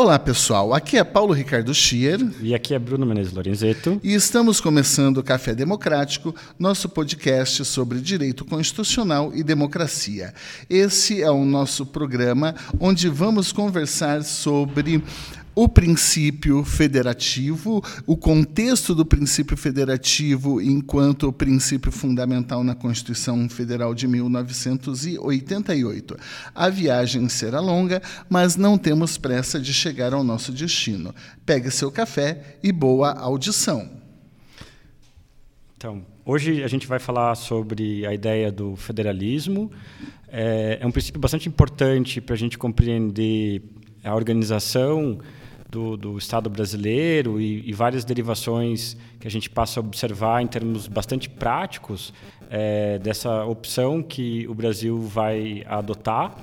Olá pessoal, aqui é Paulo Ricardo Schier. E aqui é Bruno Menezes Lorenzeto. E estamos começando o Café Democrático, nosso podcast sobre direito constitucional e democracia. Esse é o nosso programa onde vamos conversar sobre o princípio federativo, o contexto do princípio federativo enquanto princípio fundamental na Constituição Federal de 1988. A viagem será longa, mas não temos pressa de chegar ao nosso destino. Pegue seu café e boa audição. Então, hoje a gente vai falar sobre a ideia do federalismo. É, é um princípio bastante importante para a gente compreender a organização do, do Estado brasileiro e, e, várias derivações que a gente passa a observar em termos bastante práticos é, dessa opção que o Brasil vai adotar.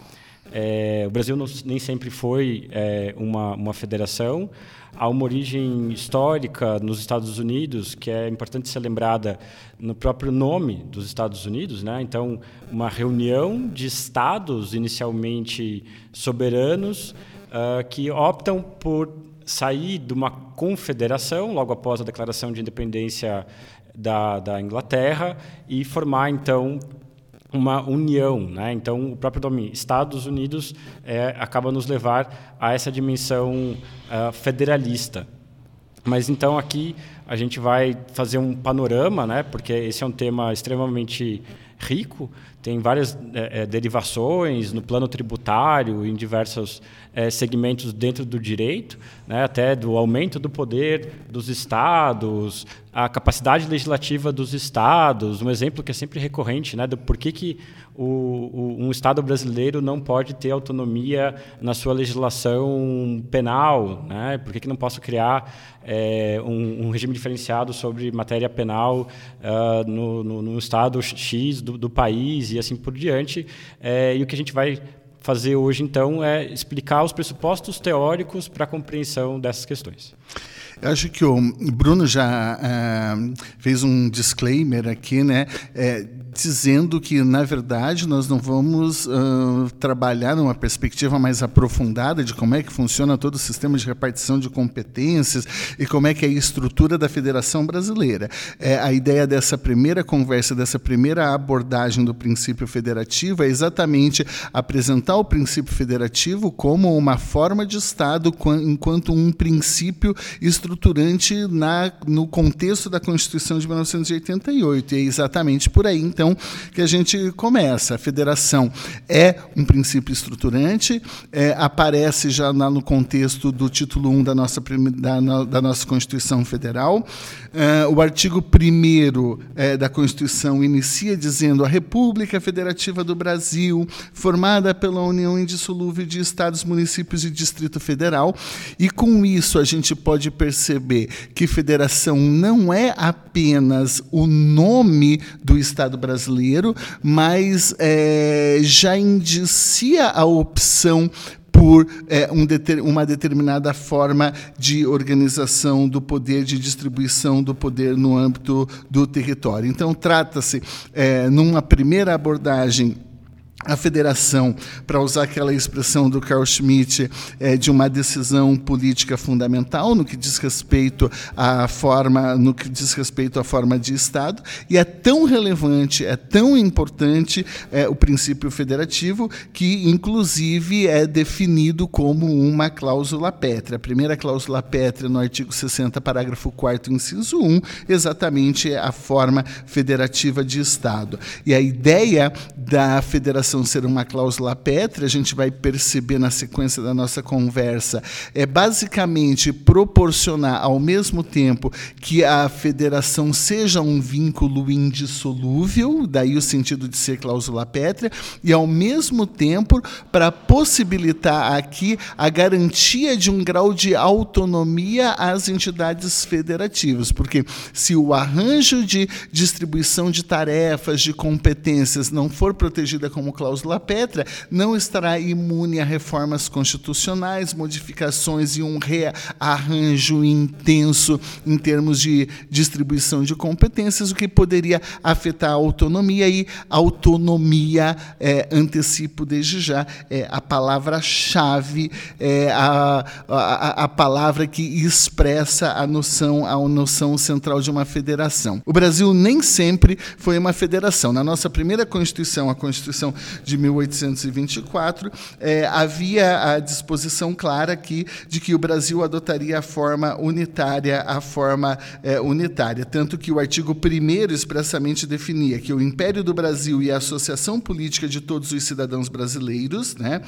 É, o Brasil não, nem sempre foi é, uma, uma federação. Há uma origem histórica nos Estados Unidos que é importante ser lembrada no próprio nome dos Estados Unidos. Né? Então, uma reunião de estados inicialmente soberanos uh, que optam por sair de uma confederação logo após a declaração de independência da, da Inglaterra e formar então uma união, né? Então o próprio nome Estados Unidos é, acaba nos levar a essa dimensão uh, federalista. Mas então aqui a gente vai fazer um panorama, né? Porque esse é um tema extremamente rico, tem várias é, derivações no plano tributário, em diversos é, segmentos dentro do direito, né, até do aumento do poder dos estados, a capacidade legislativa dos estados, um exemplo que é sempre recorrente, né, do porquê que o, o, um estado brasileiro não pode ter autonomia na sua legislação penal, né, por que, que não posso criar é, um, um, regime diferenciado sobre matéria penal uh, no, no, no, estado X do, do, país e assim por diante. É, e o que a gente vai fazer hoje, então, é explicar os pressupostos teóricos para a compreensão dessas questões. Eu acho que o Bruno já uh, fez um disclaimer aqui, né? É, dizendo que, na verdade, nós não vamos uh, trabalhar numa perspectiva mais aprofundada de como é que funciona todo o sistema de repartição de competências e como é que é a estrutura da Federação Brasileira. É, a ideia dessa primeira conversa, dessa primeira abordagem do princípio federativo é exatamente apresentar o princípio federativo como uma forma de Estado enquanto um princípio estruturante na, no contexto da Constituição de 1988. E é exatamente por aí, então, que a gente começa. A federação é um princípio estruturante, é, aparece já na, no contexto do título 1 da nossa, da, da nossa Constituição Federal. É, o artigo 1 é, da Constituição inicia dizendo a República Federativa do Brasil, formada pela União Indissolúvel de Estados, Municípios e Distrito Federal. E com isso a gente pode perceber perceber que federação não é apenas o nome do Estado brasileiro, mas é, já indicia a opção por é, um deter, uma determinada forma de organização do poder, de distribuição do poder no âmbito do território. Então, trata-se, é, numa primeira abordagem, a federação, para usar aquela expressão do Carl Schmitt, é, de uma decisão política fundamental no que diz respeito à forma, no que diz respeito à forma de Estado, e é tão relevante, é tão importante é, o princípio federativo que, inclusive, é definido como uma cláusula pétrea. A primeira cláusula pétrea no artigo 60, parágrafo 4 inciso 1, exatamente é a forma federativa de Estado. E a ideia da federação ser uma cláusula pétrea, a gente vai perceber na sequência da nossa conversa, é basicamente proporcionar ao mesmo tempo que a federação seja um vínculo indissolúvel, daí o sentido de ser cláusula pétrea, e ao mesmo tempo para possibilitar aqui a garantia de um grau de autonomia às entidades federativas, porque se o arranjo de distribuição de tarefas, de competências não for protegida como cláusula pétrea, não estará imune a reformas constitucionais, modificações e um rearranjo intenso em termos de distribuição de competências, o que poderia afetar a autonomia e autonomia, é, antecipo desde já, é a palavra-chave, é a, a, a palavra que expressa a noção, a noção central de uma federação. O Brasil nem sempre foi uma federação. Na nossa primeira Constituição, a Constituição de 1824, é, havia a disposição clara aqui de que o Brasil adotaria a forma unitária, a forma é, unitária. Tanto que o artigo 1 expressamente definia que o Império do Brasil e a Associação Política de Todos os Cidadãos Brasileiros, né,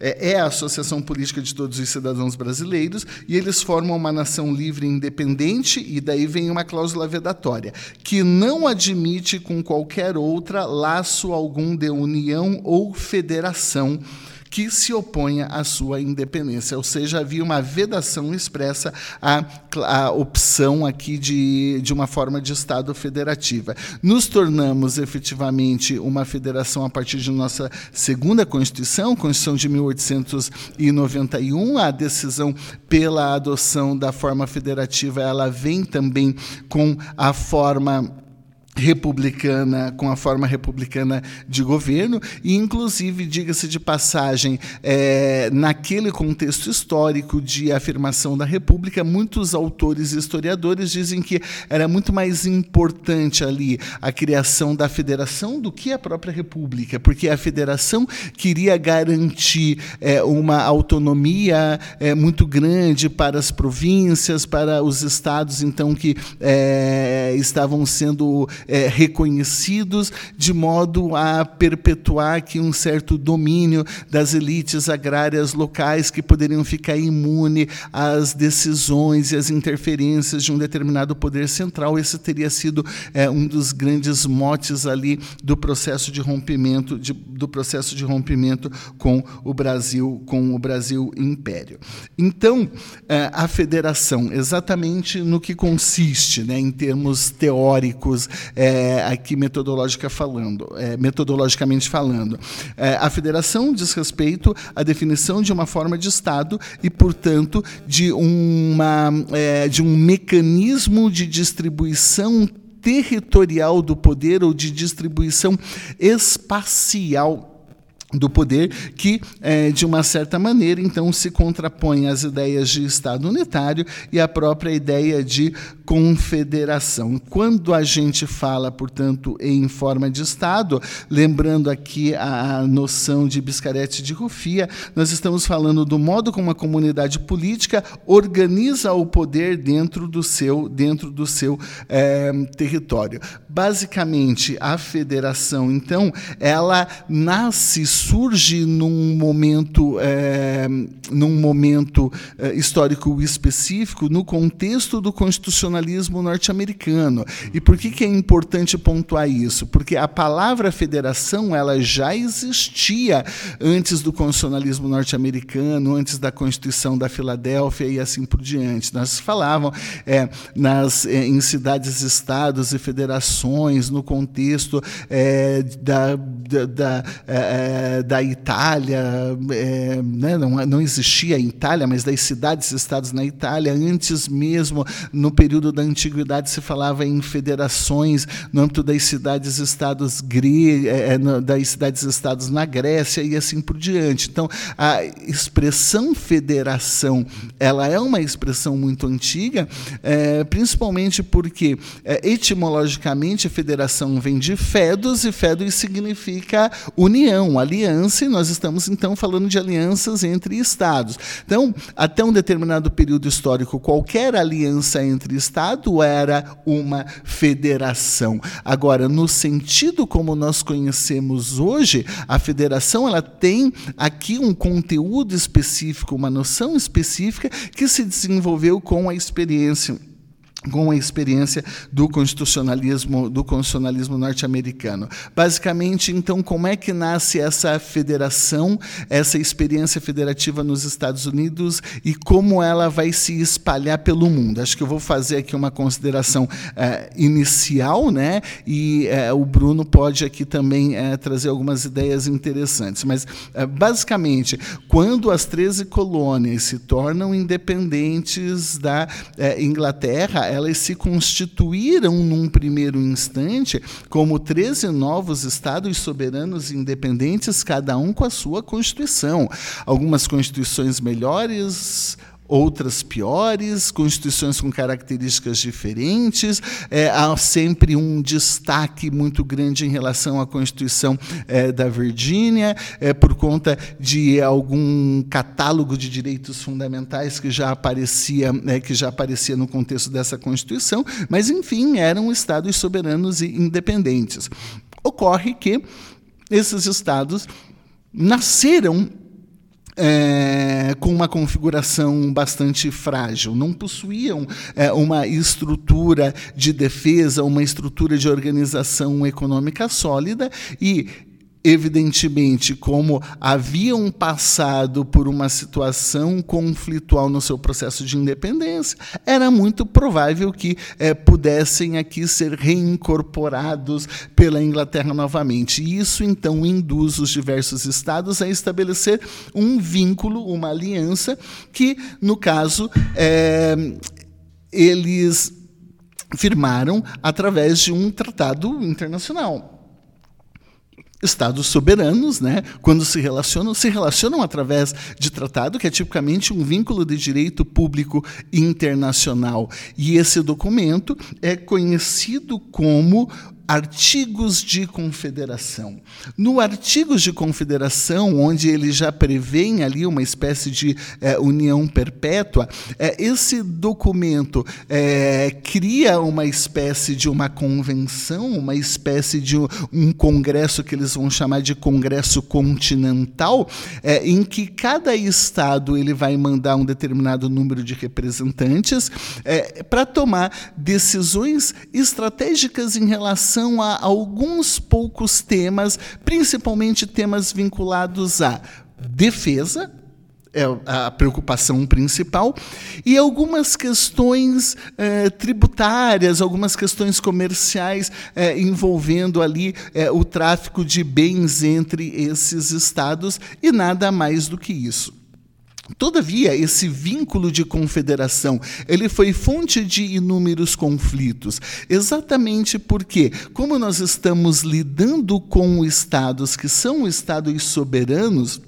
é, é a Associação Política de Todos os Cidadãos Brasileiros, e eles formam uma nação livre e independente, e daí vem uma cláusula vedatória, que não admite com qualquer outra laço algum de união ou federação que se oponha à sua independência, ou seja, havia uma vedação expressa à, à opção aqui de, de uma forma de Estado federativa. Nos tornamos efetivamente uma federação a partir de nossa segunda Constituição, Constituição de 1891, a decisão pela adoção da forma federativa, ela vem também com a forma republicana, com a forma republicana de governo, e inclusive, diga-se de passagem, é, naquele contexto histórico de afirmação da República, muitos autores e historiadores dizem que era muito mais importante ali a criação da federação do que a própria República, porque a federação queria garantir é, uma autonomia é, muito grande para as províncias, para os estados, então, que é, estavam sendo é, reconhecidos, de modo a perpetuar aqui um certo domínio das elites agrárias locais que poderiam ficar imune às decisões e às interferências de um determinado poder central. Esse teria sido é, um dos grandes motes ali do processo de rompimento, de, do processo de rompimento com o Brasil, com o Brasil Império. Então, é, a federação, exatamente no que consiste, né, em termos teóricos, é, aqui metodológica falando, é, metodologicamente falando. É, a federação diz respeito à definição de uma forma de Estado e, portanto, de, uma, é, de um mecanismo de distribuição territorial do poder ou de distribuição espacial do poder que, é, de uma certa maneira, então se contrapõe às ideias de Estado unitário e à própria ideia de confederação. Quando a gente fala, portanto, em forma de Estado, lembrando aqui a noção de Biscarete de Rufia, nós estamos falando do modo como a comunidade política organiza o poder dentro do seu, dentro do seu é, território. Basicamente, a federação, então, ela nasce surge num momento, é, num momento é, histórico específico, no contexto do constitucionalismo norte-americano. E por que, que é importante pontuar isso? Porque a palavra federação ela já existia antes do constitucionalismo norte-americano, antes da Constituição da Filadélfia e assim por diante. Nós falavam é, nas, é, em cidades, estados e federações, no contexto é, da, da, da é, da Itália, é, né, não, não existia a Itália, mas das cidades-estados na Itália, antes mesmo, no período da Antiguidade, se falava em federações no âmbito das cidades-estados é, é das cidades-estados na Grécia e assim por diante. Então, a expressão federação, ela é uma expressão muito antiga, é, principalmente porque, é, etimologicamente, federação vem de fedos, e fedos significa união, ali aliança e nós estamos então falando de alianças entre estados. Então, até um determinado período histórico, qualquer aliança entre estado era uma federação. Agora, no sentido como nós conhecemos hoje, a federação ela tem aqui um conteúdo específico, uma noção específica que se desenvolveu com a experiência com a experiência do constitucionalismo do constitucionalismo norte-americano. Basicamente, então, como é que nasce essa federação, essa experiência federativa nos Estados Unidos e como ela vai se espalhar pelo mundo? Acho que eu vou fazer aqui uma consideração eh, inicial, né? E eh, o Bruno pode aqui também eh, trazer algumas ideias interessantes. Mas, basicamente, quando as 13 colônias se tornam independentes da Inglaterra, elas se constituíram num primeiro instante como 13 novos estados soberanos independentes, cada um com a sua constituição. Algumas constituições melhores, outras piores, constituições com características diferentes. É, há sempre um destaque muito grande em relação à Constituição é, da Virgínia, é, por conta de algum catálogo de direitos fundamentais que já aparecia, é, que já aparecia no contexto dessa Constituição, mas enfim eram estados soberanos e independentes. Ocorre que esses estados nasceram é, com uma configuração bastante frágil, não possuíam é, uma estrutura de defesa, uma estrutura de organização econômica sólida e evidentemente, como haviam passado por uma situação conflitual no seu processo de independência, era muito provável que é, pudessem aqui ser reincorporados pela Inglaterra novamente. E isso, então, induz os diversos estados a estabelecer um vínculo, uma aliança, que, no caso, é, eles firmaram através de um tratado internacional estados soberanos, né, quando se relacionam, se relacionam através de tratado, que é tipicamente um vínculo de direito público internacional. E esse documento é conhecido como artigos de confederação. No artigos de confederação, onde ele já prevê ali uma espécie de é, união perpétua, é, esse documento é, cria uma espécie de uma convenção, uma espécie de um congresso que eles vão chamar de congresso continental, é, em que cada estado ele vai mandar um determinado número de representantes é, para tomar decisões estratégicas em relação relação a alguns poucos temas, principalmente temas vinculados à defesa, é a preocupação principal, e algumas questões eh, tributárias, algumas questões comerciais eh, envolvendo ali eh, o tráfico de bens entre esses estados, e nada mais do que isso. Todavia, esse vínculo de confederação, ele foi fonte de inúmeros conflitos, exatamente porque, como nós estamos lidando com estados que são estados soberanos,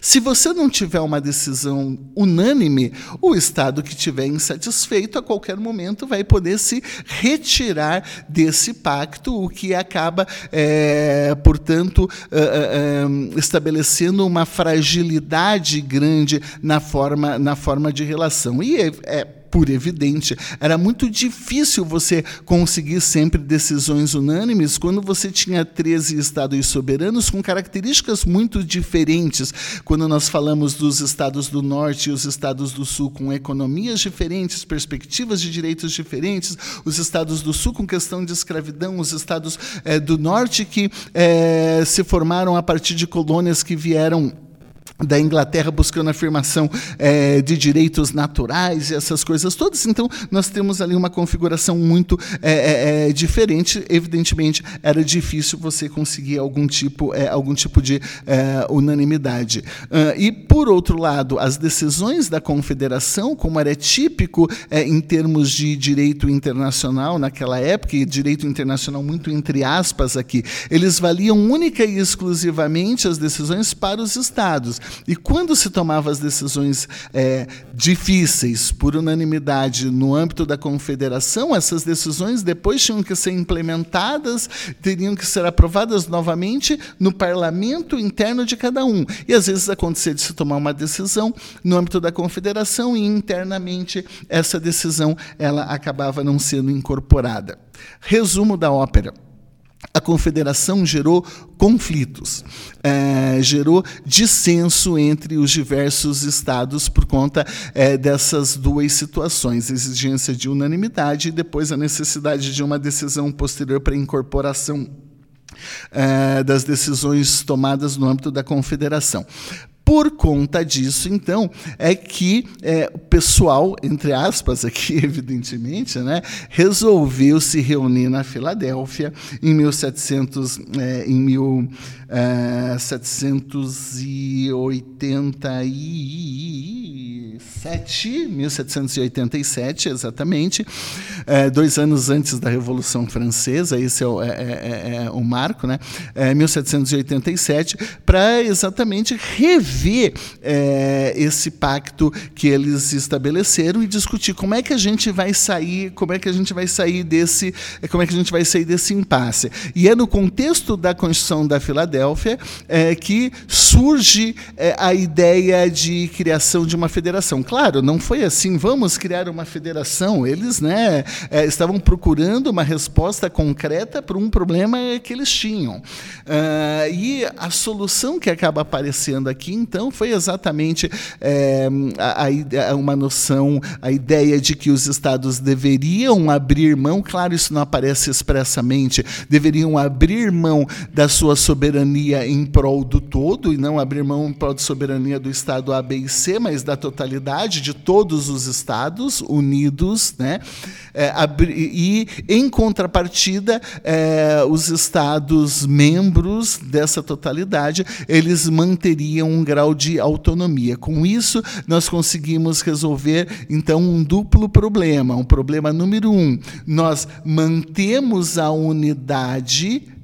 se você não tiver uma decisão unânime, o Estado que estiver insatisfeito a qualquer momento vai poder se retirar desse pacto, o que acaba, é, portanto, é, é, estabelecendo uma fragilidade grande na forma, na forma de relação. E é, é por evidente. Era muito difícil você conseguir sempre decisões unânimes quando você tinha 13 estados soberanos com características muito diferentes. Quando nós falamos dos estados do norte e os estados do sul com economias diferentes, perspectivas de direitos diferentes, os estados do sul com questão de escravidão, os estados é, do norte que é, se formaram a partir de colônias que vieram da Inglaterra buscando afirmação é, de direitos naturais e essas coisas todas. Então, nós temos ali uma configuração muito é, é, diferente. Evidentemente, era difícil você conseguir algum tipo, algum tipo de unanimidade. Uh, e, por outro lado, as decisões da Confederação, como era típico em termos de direito internacional naquela época, e direito internacional muito entre aspas aqui, eles valiam única e exclusivamente as decisões para os estados. E quando se tomava as decisões é, difíceis por unanimidade no âmbito da confederação, essas decisões depois tinham que ser implementadas, teriam que ser aprovadas novamente no parlamento interno de cada um. E às vezes acontecia de se tomar uma decisão no âmbito da confederação e internamente essa decisão ela acabava não sendo incorporada. Resumo da ópera a confederação gerou conflitos, é, gerou dissenso entre os diversos estados por conta é, dessas duas situações, exigência de unanimidade e depois a necessidade de uma decisão posterior para incorporação é, das decisões tomadas no âmbito da confederação. Por conta disso, então, é que é, o pessoal, entre aspas, aqui, evidentemente, né, resolveu se reunir na Filadélfia em 1700, é, em 1787, 1787, exatamente, é, dois anos antes da Revolução Francesa, esse é o, é, é, é o marco, né, 1787, para exatamente rever é, esse pacto que eles estabeleceram e discutir como é que a gente vai sair, como é que a gente vai sair desse, como é que a gente vai sair desse impasse. E é no contexto da Constituição da Filadélfia é, que surge é, a ideia de criação de uma federação. Claro, não foi assim, vamos criar uma federação. Eles né, é, estavam procurando uma resposta concreta para um problema que eles tinham. Uh, e a solução que acaba aparecendo aqui, então foi exatamente é, a, a, uma noção, a ideia de que os estados deveriam abrir mão, claro, isso não aparece expressamente, deveriam abrir mão da sua soberania em prol do todo, e não abrir mão em prol da soberania do estado A, B e C, mas da totalidade de todos os estados unidos, né? É, e, em contrapartida, é, os estados membros dessa totalidade, eles manteriam um grau de autonomia. Com isso, nós conseguimos resolver, então, um duplo problema. Um problema número um, nós mantemos a unidade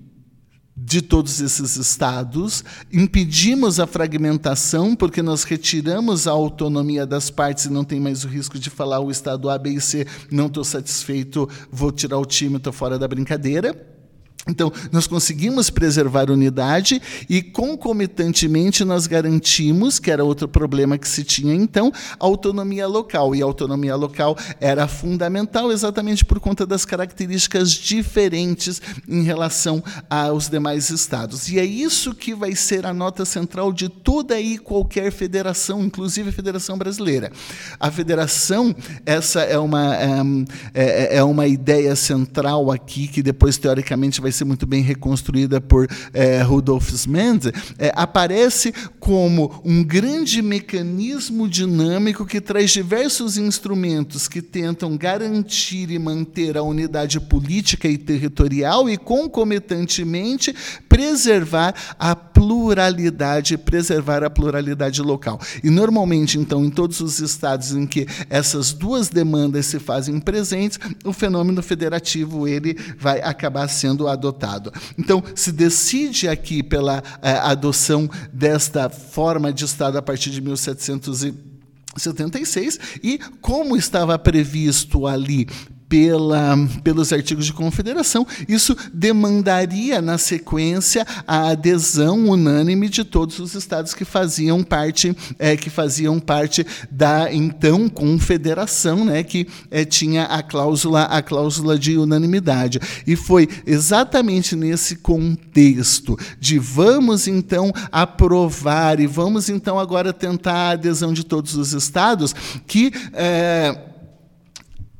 de todos esses estados, impedimos a fragmentação, porque nós retiramos a autonomia das partes e não tem mais o risco de falar o estado A, B e C, não estou satisfeito, vou tirar o time, estou fora da brincadeira. Então, nós conseguimos preservar unidade e, concomitantemente, nós garantimos, que era outro problema que se tinha então, autonomia local. E a autonomia local era fundamental exatamente por conta das características diferentes em relação aos demais estados. E é isso que vai ser a nota central de toda e qualquer federação, inclusive a Federação Brasileira. A federação, essa é uma, é, é, é uma ideia central aqui, que depois, teoricamente, vai ser muito bem reconstruída por é, Rudolf Mendes, é, aparece como um grande mecanismo dinâmico que traz diversos instrumentos que tentam garantir e manter a unidade política e territorial e, concomitantemente, preservar a pluralidade, preservar a pluralidade local. E, normalmente, então, em todos os estados em que essas duas demandas se fazem presentes, o fenômeno federativo ele vai acabar sendo adotado adotado. Então, se decide aqui pela é, adoção desta forma de Estado a partir de 1776 e como estava previsto ali pela, pelos artigos de confederação, isso demandaria, na sequência, a adesão unânime de todos os estados que faziam parte, é, que faziam parte da então confederação, né, que é, tinha a cláusula, a cláusula de unanimidade. E foi exatamente nesse contexto de vamos então aprovar e vamos então agora tentar a adesão de todos os estados que é,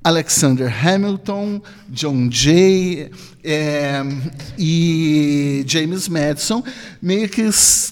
Alexander Hamilton, John Jay é, e James Madison meio que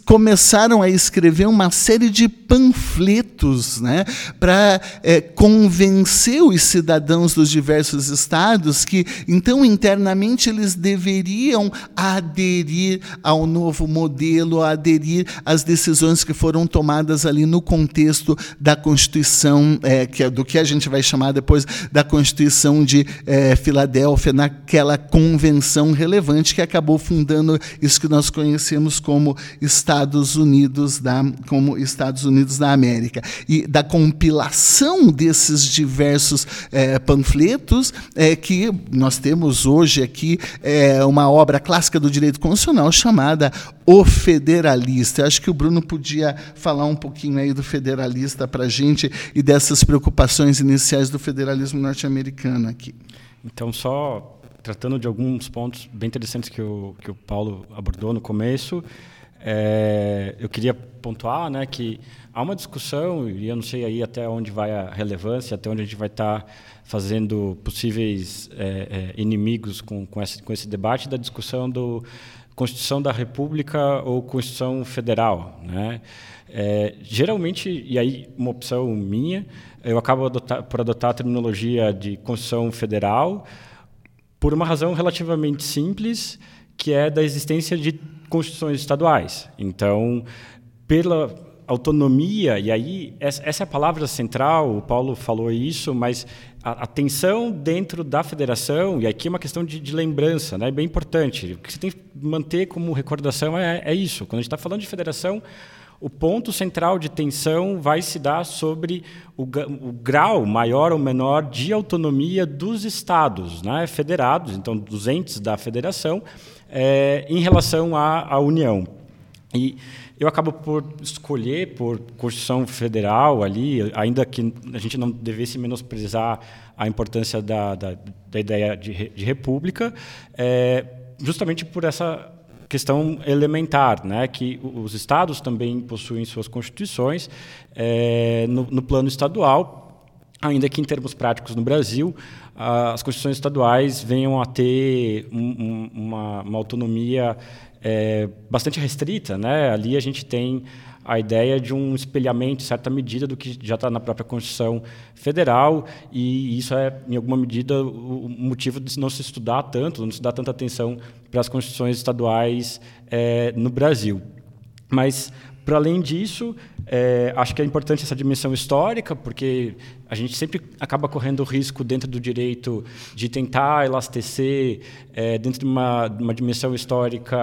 começaram a escrever uma série de panfletos né, para é, convencer os cidadãos dos diversos estados que, então, internamente, eles deveriam aderir ao novo modelo, aderir às decisões que foram tomadas ali no contexto da Constituição, é, que é do que a gente vai chamar depois da Constituição de é, Filadélfia, naquela convenção convenção relevante que acabou fundando isso que nós conhecemos como Estados Unidos da como Estados Unidos da América e da compilação desses diversos é, panfletos é, que nós temos hoje aqui é, uma obra clássica do direito constitucional chamada O Federalista. Eu acho que o Bruno podia falar um pouquinho aí do Federalista para a gente e dessas preocupações iniciais do federalismo norte-americano aqui. Então, só tratando de alguns pontos bem interessantes que o, que o Paulo abordou no começo, é, eu queria pontuar né, que há uma discussão, e eu não sei aí até onde vai a relevância, até onde a gente vai estar fazendo possíveis é, é, inimigos com, com, esse, com esse debate da discussão do Constituição da República ou Constituição Federal. Né? É, geralmente, e aí uma opção minha, eu acabo adotar, por adotar a terminologia de Constituição Federal por uma razão relativamente simples, que é da existência de constituições estaduais. Então, pela autonomia, e aí essa, é a palavra central, o Paulo falou isso, mas a, a tensão dentro da federação, e aqui é uma questão de, de, lembrança, né, é bem importante. O que você tem que manter como recordação é, é isso. Quando a gente está falando de federação, o ponto central de tensão vai se dar sobre o, o, grau maior ou menor de autonomia dos estados né, federados, então dos entes da federação, é, em relação à, à União. E eu acabo por escolher por Constituição Federal ali, ainda que a gente não devesse menosprezar a importância da, da, da ideia de, de república, é, justamente por essa questão elementar, né, que os estados também possuem suas constituições é, no, no, plano estadual, ainda que em termos práticos no Brasil as constituições estaduais venham a ter um, um, uma, uma, autonomia é, bastante restrita, né? Ali a gente tem a ideia de um espelhamento, em certa medida, do que já está na própria Constituição Federal, e isso é, em alguma medida, o motivo de não se estudar tanto, não se dar tanta atenção para as constituições estaduais é, no Brasil. Mas, para além disso, é, acho que é importante essa dimensão histórica, porque a gente sempre acaba correndo o risco, dentro do direito, de tentar elastecer é, dentro de uma, de uma dimensão histórica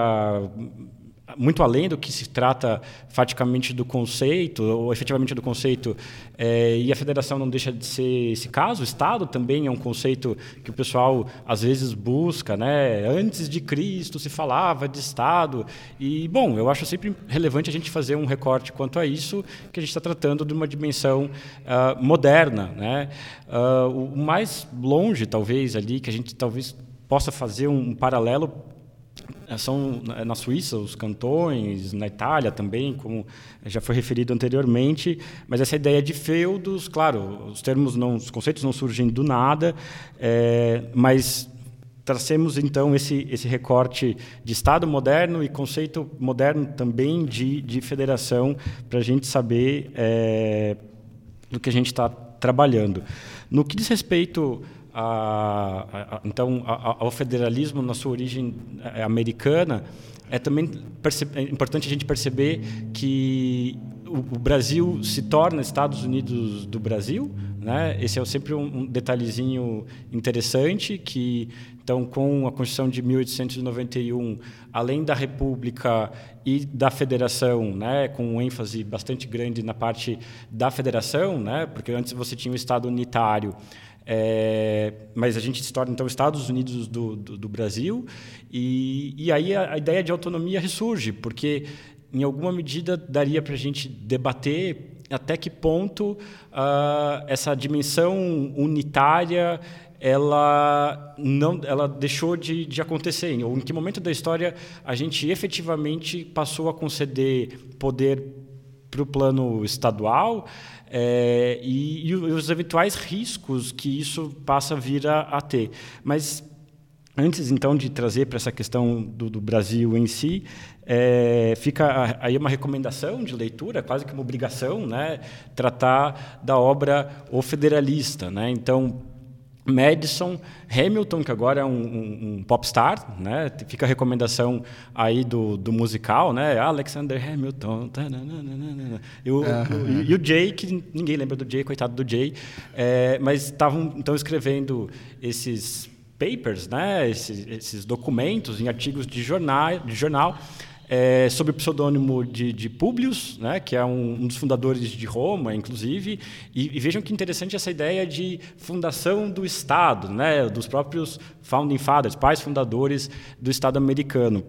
muito além do que se trata faticamente do conceito, ou efetivamente do conceito, é, e a federação não deixa de ser esse caso. O Estado também é um conceito que o pessoal às vezes busca. Né? Antes de Cristo se falava de Estado. E, bom, eu acho sempre relevante a gente fazer um recorte quanto a isso, que a gente está tratando de uma dimensão uh, moderna. Né? Uh, o mais longe, talvez, ali, que a gente talvez possa fazer um paralelo são é, na Suíça os cantões, na Itália também, como já foi referido anteriormente, mas essa ideia de feudos, claro, os termos não, os conceitos não surgem do nada, é, mas tracemos então esse esse recorte de Estado moderno e conceito moderno também de, de federação para a gente saber é, do que a gente está trabalhando. No que diz respeito a, a, então a, ao federalismo na sua origem é, americana é também é importante a gente perceber que o, o, Brasil se torna Estados Unidos do Brasil né? Esse é sempre um, um detalhezinho interessante que então com a Constituição de 1891 além da República e da Federação né? Com um ênfase bastante grande na parte da Federação né? Porque antes você tinha o Estado unitário é, mas a gente se torna, então, Estados Unidos do, do, do Brasil, e, e aí a, a, ideia de autonomia ressurge, porque, em alguma medida, daria para a gente debater até que ponto uh, essa dimensão unitária ela não ela deixou de, de acontecer ou em que momento da história a gente efetivamente passou a conceder poder para o plano estadual é, e, e, os eventuais riscos que isso passa a vir a, a ter. Mas antes então de trazer para essa questão do, do Brasil em si, é, fica aí uma recomendação de leitura, quase que uma obrigação, né, tratar da obra O Federalista, né? Então Madison, Hamilton, que agora é um, um, um popstar, né? Fica a recomendação aí do, do musical, né? Alexander Hamilton. E o, o, e o Jay, que ninguém lembra do Jay, coitado do Jay, é, mas estavam então escrevendo esses papers, né, esses, esses, documentos em artigos de jornal, de jornal é, sob o pseudônimo de, de Publius, né, que é um, um, dos fundadores de Roma, inclusive, e, e, vejam que interessante essa ideia de fundação do Estado, né, dos próprios founding fathers, pais fundadores do Estado americano.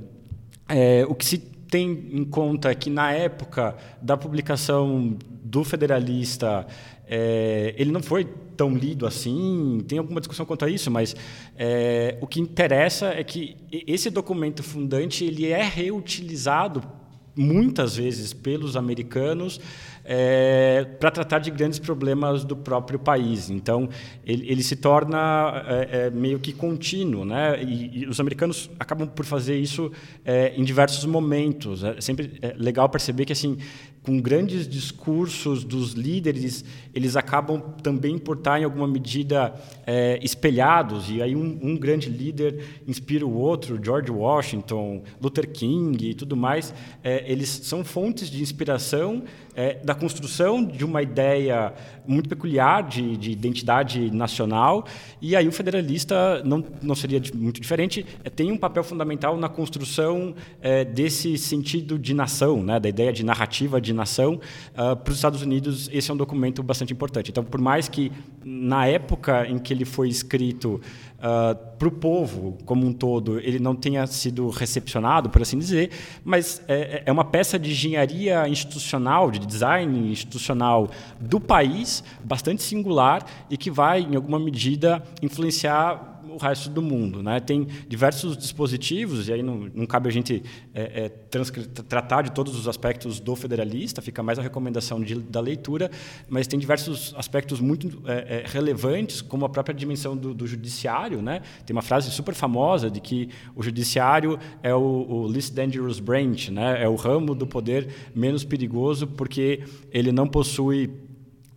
É, o que se tem em conta é que na época da publicação do Federalista é, ele não foi tão lido assim, tem alguma discussão quanto a isso, mas é, o que interessa é que esse documento fundante ele é reutilizado muitas vezes pelos americanos é, para tratar de grandes problemas do próprio país. Então, ele, ele se torna é, é, meio que contínuo, né? E, e, os americanos acabam por fazer isso é, em diversos momentos. É sempre legal perceber que assim com grandes discursos dos líderes, eles acabam também por estar, em alguma medida, é, espelhados. E aí um, um, grande líder inspira o outro, George Washington, Luther King e tudo mais. É, eles são fontes de inspiração é, da construção de uma ideia muito peculiar de, de, identidade nacional. E aí o federalista não, não seria muito diferente, é, tem um papel fundamental na construção é, desse sentido de nação, né, da ideia de narrativa de nação. Uh, para os Estados Unidos, esse é um documento bastante importante. Então, por mais que na época em que ele foi escrito uh, ah, para o povo como um todo ele não tenha sido recepcionado, por assim dizer, mas é, é, é uma peça de engenharia institucional, de design institucional do país, bastante singular e que vai, em alguma medida, influenciar o resto do mundo. Né? Tem diversos dispositivos, e aí não, não cabe a gente é, é, tratar de todos os aspectos do federalista, fica mais a recomendação de, da leitura, mas tem diversos aspectos muito é, é relevantes, como a própria dimensão do, do, judiciário. Né? Tem uma frase super famosa de que o judiciário é o, o least dangerous branch, né? é o ramo do poder menos perigoso, porque ele não possui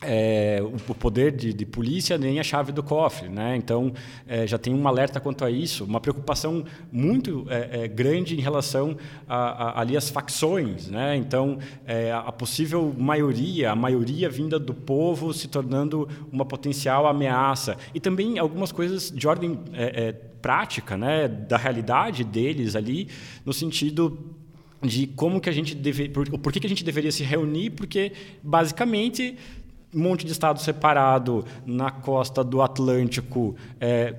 é, o poder de, de, polícia nem a chave do cofre, né? Então é, já tem um alerta quanto a isso, uma preocupação muito é, é grande em relação a, a, ali às facções, né? Então é, a possível maioria, a maioria vinda do povo se tornando uma potencial ameaça e também algumas coisas de ordem é, prática, né? Da realidade deles ali, no sentido de como que a gente deve, por, por que, que a gente deveria se reunir, porque basicamente um monte de estado separado na costa do Atlântico, é,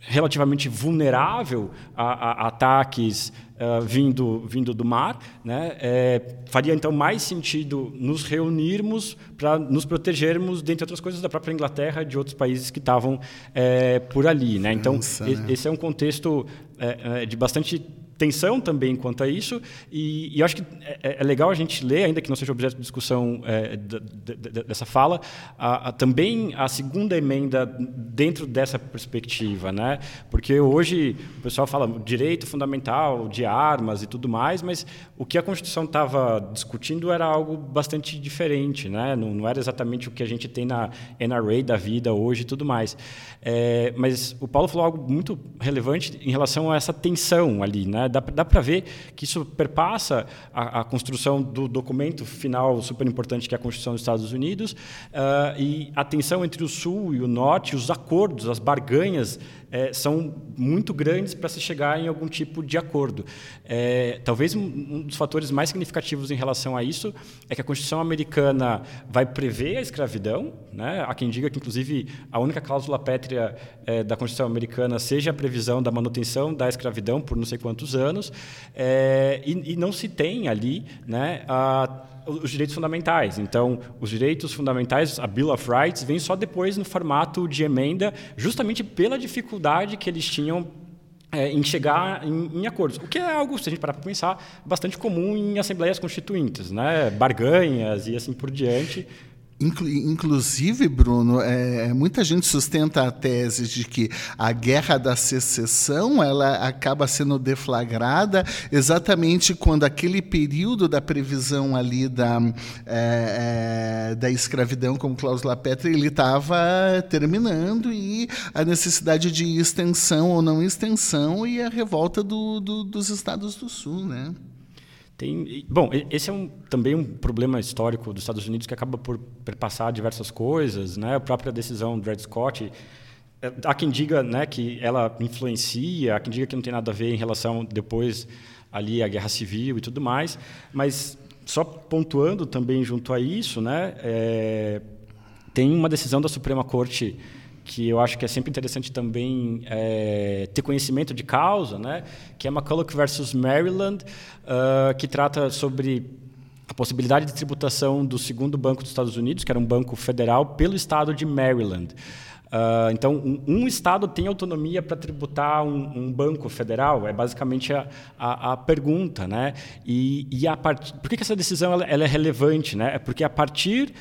relativamente vulnerável a, a ataques uh, vindo, vindo do mar, né? É, faria então mais sentido nos reunirmos para nos protegermos, dentre outras coisas, da própria Inglaterra e de outros países que estavam é, por ali. Né? Então, Nossa, né? esse é um contexto é, é de bastante tensão também quanto a isso, e, e acho que é, é, legal a gente ler, ainda que não seja objeto de discussão é, de, de, dessa fala, a, a, também a segunda emenda dentro dessa perspectiva, né? Porque hoje o pessoal fala direito fundamental de armas e tudo mais, mas o que a Constituição estava discutindo era algo bastante diferente, né? Não, não, era exatamente o que a gente tem na NRA da vida hoje e tudo mais. É, mas o Paulo falou algo muito relevante em relação a essa tensão ali, né? Dá, dá para ver que isso perpassa a, a, construção do documento final super importante que é a Constituição dos Estados Unidos uh, e a tensão entre o Sul e o Norte, os acordos, as barganhas é, são muito grandes para se chegar em algum tipo de acordo. É, talvez um, dos fatores mais significativos em relação a isso é que a Constituição americana vai prever a escravidão. Né? Há quem diga que, inclusive, a única cláusula pétrea é, da Constituição americana seja a previsão da manutenção da escravidão por não sei quantos anos, é, e, e, não se tem ali né, a os direitos fundamentais. Então, os direitos fundamentais, a Bill of Rights, vem só depois no formato de emenda, justamente pela dificuldade que eles tinham é, em chegar em, em, acordos, o que é algo, se a gente parar para pensar, bastante comum em assembleias constituintes, né? barganhas e assim por diante. Inclusive, Bruno, é, muita gente sustenta a tese de que a guerra da secessão ela acaba sendo deflagrada exatamente quando aquele período da previsão ali da, é, é, da escravidão como cláusula pétrea ele estava terminando e a necessidade de extensão ou não extensão e a revolta do, do, dos estados do sul, né? Tem, bom, esse é um, também um problema histórico dos Estados Unidos que acaba por perpassar diversas coisas, né? A própria decisão do Dred Scott há quem diga né, que ela influencia, há quem diga que não tem nada a ver em relação depois ali à guerra civil e tudo mais, mas só pontuando também junto a isso, né, é, tem uma decisão da Suprema Corte que eu acho que é sempre interessante também é, ter conhecimento de causa, né, que é McCulloch versus Maryland, uh, que trata sobre a possibilidade de tributação do segundo banco dos Estados Unidos, que era um banco federal, pelo estado de Maryland. Uh, então, um, um, estado tem autonomia para tributar um, um, banco federal? É basicamente a, a, a pergunta, né? E, e a part... por que, que essa decisão ela, ela, é relevante, né? É porque a partir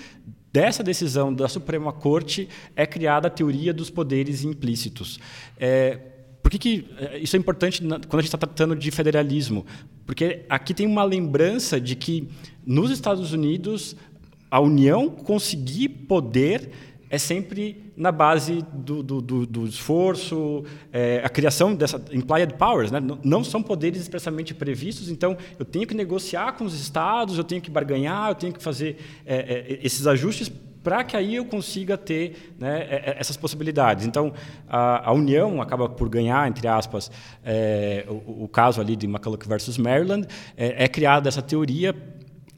dessa decisão da Suprema Corte é criada a teoria dos poderes implícitos. É, por que, que é, isso é importante quando a gente está tratando de federalismo? Porque aqui tem uma lembrança de que nos Estados Unidos a União conseguir poder é sempre na base do, do, do, do esforço, é, a criação dessa implied powers, né? não, são poderes expressamente previstos, então eu tenho que negociar com os estados, eu tenho que barganhar, eu tenho que fazer é, é, esses ajustes para que aí eu consiga ter né, é, é, essas possibilidades. Então, a, a, União acaba por ganhar, entre aspas, é, o, o, caso ali de McCulloch versus Maryland, é criada essa teoria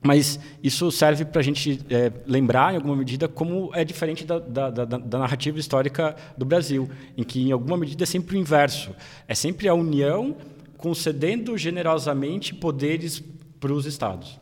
mas isso serve para a gente é, lembrar, em alguma medida, como é diferente da, da, da, da, narrativa histórica do Brasil, em que, em alguma medida, é sempre o inverso. É sempre a União concedendo generosamente poderes para os Estados.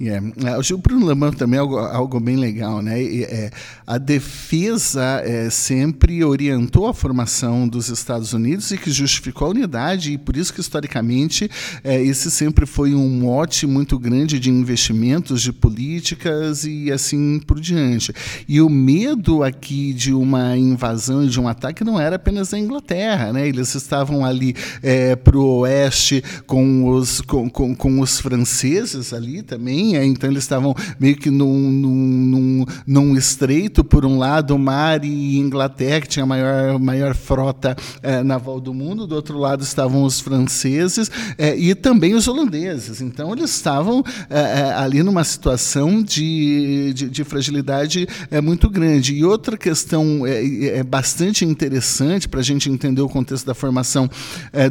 Yeah. É, o Bruno Lamão também é algo, algo bem legal. Né? E, é, a defesa é, sempre orientou a formação dos Estados Unidos e que justificou a unidade, e por isso que, historicamente, é, esse sempre foi um mote muito grande de investimentos, de políticas e assim por diante. E o medo aqui de uma invasão, de um ataque, não era apenas da Inglaterra. Né? Eles estavam ali é, para o oeste com os, com, com, com os franceses ali também tinha, então eles estavam meio que num, num, num, num estreito, por um lado, mar e Inglaterra, que tinha a maior, maior frota é, naval do mundo, do outro lado estavam os franceses é, e também os holandeses. Então eles estavam é, ali numa situação de, de, de, fragilidade é, muito grande. E outra questão é, é bastante interessante para a gente entender o contexto da formação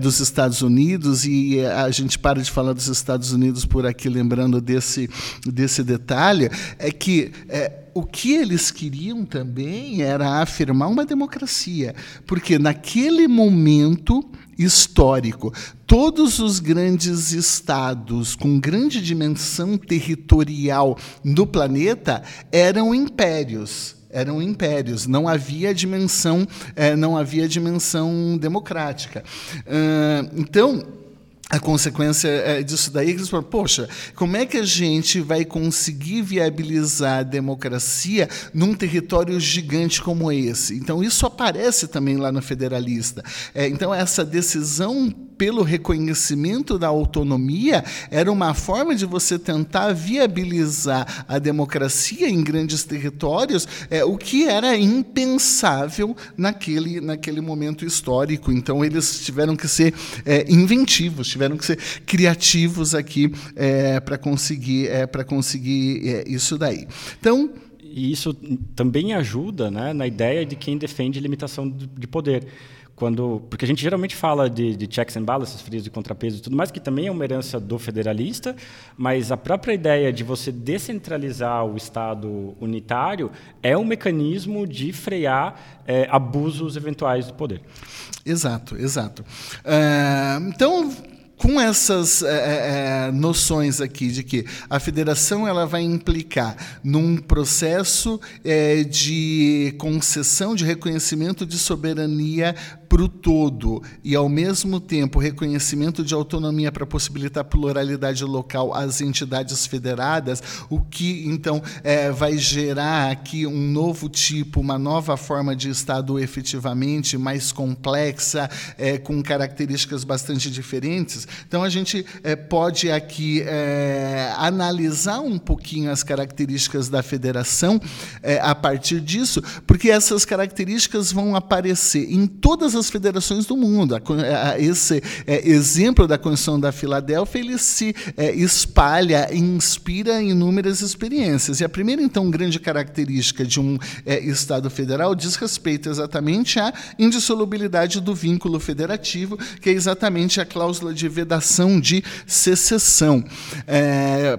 dos Estados Unidos, e a gente para de falar dos Estados Unidos por aqui, lembrando desse desse, desse detalhe é que é, o que eles queriam também era afirmar uma democracia, porque naquele momento histórico, todos os grandes estados com grande dimensão territorial no planeta eram impérios eram impérios, não havia dimensão, é, não havia dimensão democrática. Então a consequência é, disso daí é que eles falam, poxa, como é que a gente vai conseguir viabilizar a democracia num território gigante como esse? Então, isso aparece também lá no Federalista. É, então, essa decisão pelo reconhecimento da autonomia era uma forma de você tentar viabilizar a democracia em grandes territórios, é, o que era impensável naquele, naquele momento histórico. Então, eles tiveram que ser é, inventivos, tiveram que ser criativos aqui é, para conseguir, é, conseguir é, isso daí. Então, e isso também ajuda né, na ideia de quem defende limitação de poder quando porque a gente geralmente fala de, de checks and balances, frios de contrapeso e tudo mais, que também é uma herança do federalista, mas a própria ideia de você descentralizar o Estado unitário é um mecanismo de frear é, abusos eventuais do poder. Exato, exato. Uh, então com essas é, é, noções aqui de que a federação ela vai implicar num processo é, de concessão de reconhecimento de soberania para o todo e, ao mesmo tempo, reconhecimento de autonomia para possibilitar pluralidade local às entidades federadas, o que, então, é, vai gerar aqui um novo tipo, uma nova forma de Estado efetivamente mais complexa, é, com características bastante diferentes. Então, a gente é, pode aqui é, analisar um pouquinho as características da federação é, a partir disso, porque essas características vão aparecer em todas as as federações do mundo. esse é, exemplo da Constituição da Filadélfia ele se é, espalha, inspira inúmeras experiências. E a primeira, então, grande característica de um é, Estado federal diz respeito exatamente à indissolubilidade do vínculo federativo, que é exatamente a cláusula de vedação de secessão. É,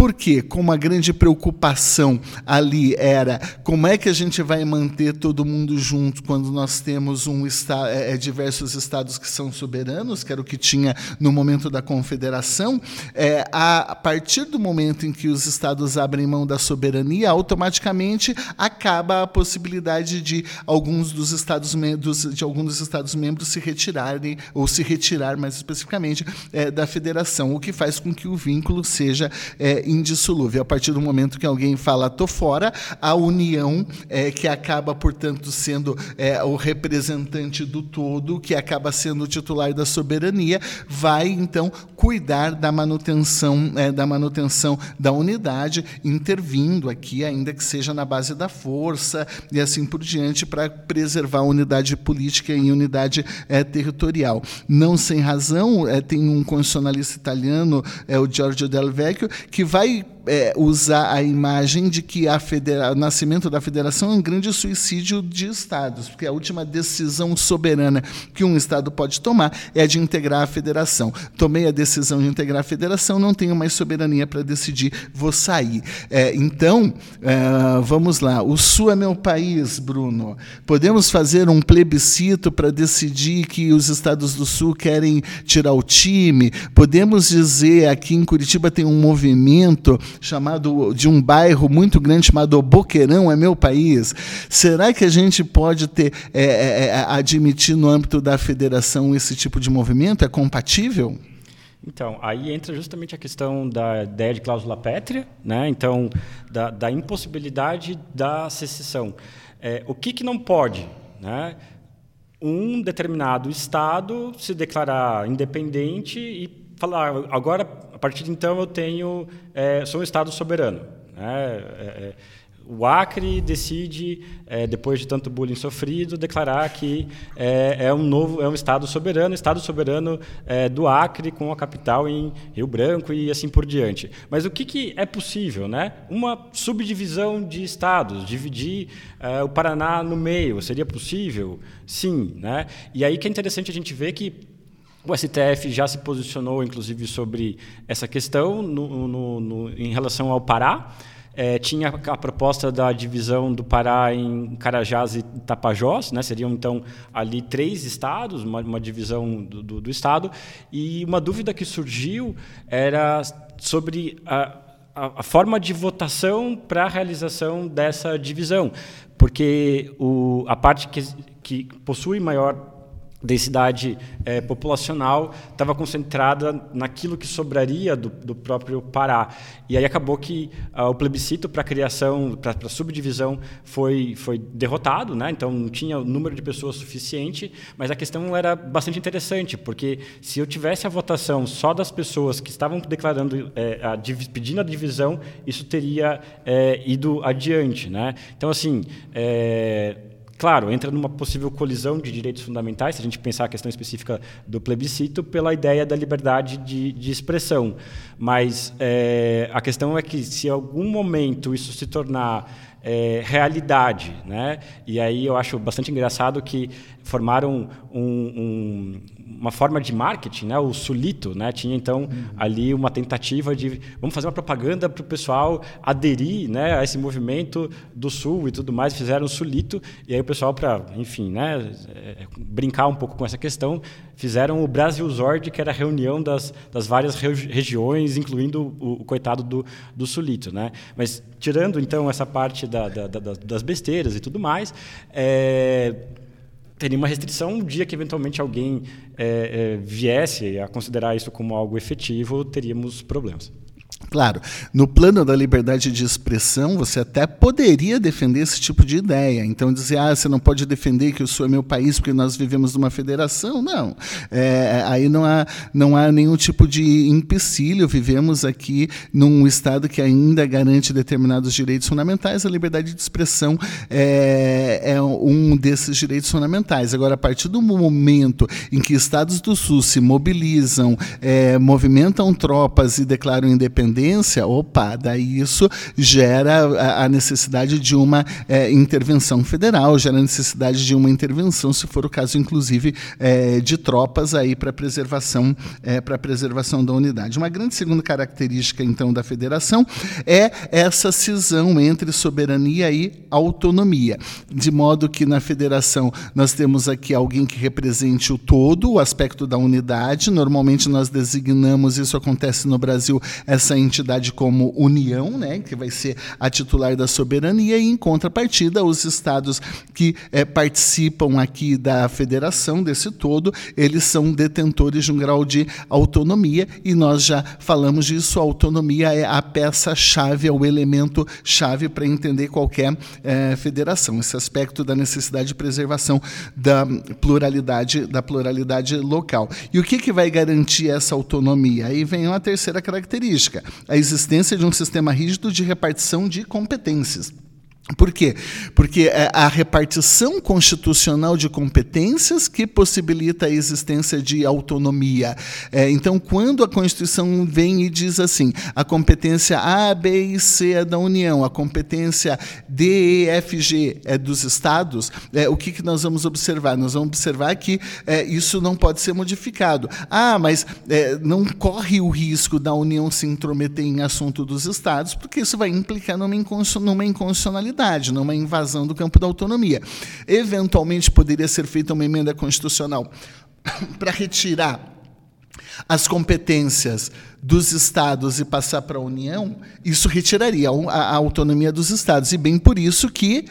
porque, como a grande preocupação ali era como é que a gente vai manter todo mundo junto quando nós temos um é, é, diversos estados que são soberanos, que era o que tinha no momento da confederação, é, a, a partir do momento em que os estados abrem mão da soberania, automaticamente acaba a possibilidade de alguns dos estados membros, de alguns dos estados membros se retirarem ou se retirar mais especificamente é, da federação, o que faz com que o vínculo seja é, indissolúvel. A partir do momento que alguém fala tô fora, a união, é, que acaba, portanto, sendo é, o representante do todo, que acaba sendo o titular da soberania, vai então cuidar da manutenção, é, da manutenção da unidade, intervindo aqui, ainda que seja na base da força e assim por diante, para preservar a unidade política e unidade é, territorial. Não sem razão, é, tem um constitucionalista italiano, é o Giorgio Del Vecchio, que vai é, usar a imagem de que o nascimento da federação é um grande suicídio de estados, porque a última decisão soberana que um estado pode tomar é a de integrar a federação. Tomei a decisão de integrar a federação, não tenho mais soberania para decidir, vou sair. É, então, é, vamos lá. O Sul é meu país, Bruno. Podemos fazer um plebiscito para decidir que os estados do Sul querem tirar o time? Podemos dizer aqui em Curitiba tem um movimento chamado de um bairro muito grande chamado Boqueirão é meu país. Será que a gente pode ter é, é, é, admitir no âmbito da federação esse tipo de movimento? É compatível? Então, aí entra justamente a questão da ideia de cláusula pétrea, né? então, da, da impossibilidade da secessão. É, o que, que não pode? Né? Um determinado Estado se declarar independente e falar, agora, partir de então, eu tenho, é, sou um Estado soberano. Né? É, é, o Acre decide, depois de tanto bullying sofrido, declarar que é, um novo, é um Estado soberano, Estado soberano do Acre com a capital em Rio Branco e assim por diante. Mas o que, que é possível, né? Uma subdivisão de estados, dividir o Paraná no meio, seria possível? Sim, né? E aí que é interessante a gente ver que o STF já se posicionou, inclusive, sobre essa questão no, no, no, em relação ao Pará. É, tinha a proposta da divisão do Pará em Carajás e Tapajós, né? seriam então ali três estados, uma, uma divisão do, do, do, estado. E uma dúvida que surgiu era sobre a, a, a forma de votação para a realização dessa divisão, porque o, a parte que, que possui maior densidade é, populacional estava concentrada naquilo que sobraria do, do, próprio Pará. E aí acabou que uh, o plebiscito para criação, para subdivisão, foi, foi derrotado, né? então não tinha o número de pessoas suficiente, mas a questão era bastante interessante, porque se eu tivesse a votação só das pessoas que estavam declarando, é, a, pedindo a divisão, isso teria é, ido adiante. Né? Então, assim, Claro, entra numa possível colisão de direitos fundamentais, se a gente pensar a questão específica do plebiscito, pela ideia da liberdade de, de expressão. Mas é, a questão é que, se em algum momento isso se tornar é, realidade, né? e aí eu acho bastante engraçado que formaram um, um, uma forma de marketing, né? o Sulito, né? tinha então uhum. ali uma tentativa de vamos fazer uma propaganda para o pessoal aderir né, a esse movimento do Sul e tudo mais, fizeram o Sulito, e aí o pessoal, para, enfim, né, é, brincar um pouco com essa questão, fizeram o Brasil Zord, que era a reunião das, das várias regiões, incluindo o, o, coitado do, do Sulito. Né? Mas, tirando então essa parte da, da, da, das besteiras e tudo mais, é, teria uma restrição um dia que eventualmente alguém é, é, viesse a considerar isso como algo efetivo, teríamos problemas. Claro, no plano da liberdade de expressão, você até poderia defender esse tipo de ideia. Então, dizer, ah, você não pode defender que o Sul é meu país porque nós vivemos numa federação. Não. É, aí não há, não há nenhum tipo de empecilho. Vivemos aqui num Estado que ainda garante determinados direitos fundamentais. A liberdade de expressão é, é um desses direitos fundamentais. Agora, a partir do momento em que Estados do Sul se mobilizam, é, movimentam tropas e declaram independência, independência, opa, daí isso gera a, necessidade de uma é, intervenção federal, gera a necessidade de uma intervenção, se for o caso, inclusive, é, de tropas aí para preservação, é, para preservação da unidade. Uma grande segunda característica, então, da federação é essa cisão entre soberania e autonomia, de modo que na federação nós temos aqui alguém que represente o todo, o aspecto da unidade. Normalmente nós designamos, isso acontece no Brasil, essa entidade como União, né, que vai ser a titular da soberania, e em contrapartida, os estados que é, participam aqui da federação desse todo, eles são detentores de um grau de autonomia, e nós já falamos disso, a autonomia é a peça-chave, é o elemento-chave para entender qualquer é, federação, esse aspecto da necessidade de preservação da pluralidade, da pluralidade local. E o que, que vai garantir essa autonomia? Aí vem uma terceira característica a existência de um sistema rígido de repartição de competências. Por quê? Porque é a repartição constitucional de competências que possibilita a existência de autonomia. É, então, quando a Constituição vem e diz assim, a competência A, B e C é da União, a competência D, E, F, G é dos Estados, é, o que, que nós vamos observar? Nós vamos observar que é, isso não pode ser modificado. Ah, mas é, não corre o risco da União se intrometer em assunto dos Estados, porque isso vai implicar numa inconstitucionalidade numa invasão do campo da autonomia. Eventualmente poderia ser feita uma emenda constitucional para retirar as competências dos estados e passar para a União, isso retiraria a, autonomia dos estados. E bem por isso que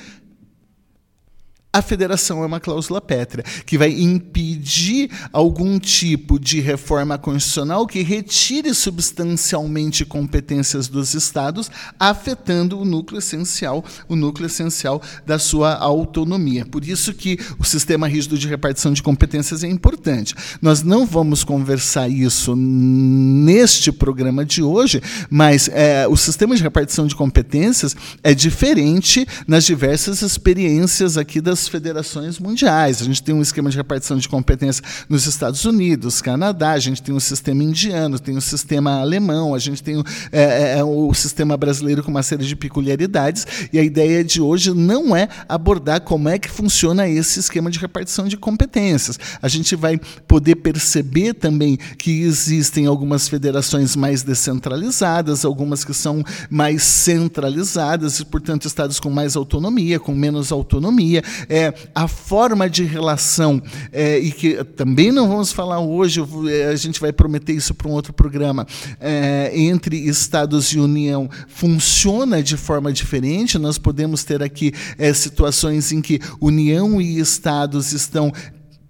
a federação é uma cláusula pétrea, que vai impedir algum tipo de reforma constitucional que retire substancialmente competências dos estados, afetando o núcleo essencial, o núcleo essencial da sua autonomia. Por isso que o sistema rígido de repartição de competências é importante. Nós não vamos conversar isso neste programa de hoje, mas é, o sistema de repartição de competências é diferente nas diversas experiências aqui das federações mundiais. A gente tem um esquema de repartição de competência nos Estados Unidos, Canadá, a gente tem um sistema indiano, tem um sistema alemão, a gente tem é, é, é, o sistema brasileiro com uma série de peculiaridades. E a ideia de hoje não é abordar como é que funciona esse esquema de repartição de competências. A gente vai poder perceber também que existem algumas federações mais descentralizadas, algumas que são mais centralizadas e, portanto, estados com mais autonomia, com menos autonomia é, a forma de relação, é, e que também não vamos falar hoje, é, a gente vai prometer isso para um outro programa, é, entre Estados e União funciona de forma diferente. Nós podemos ter aqui é, situações em que União e Estados estão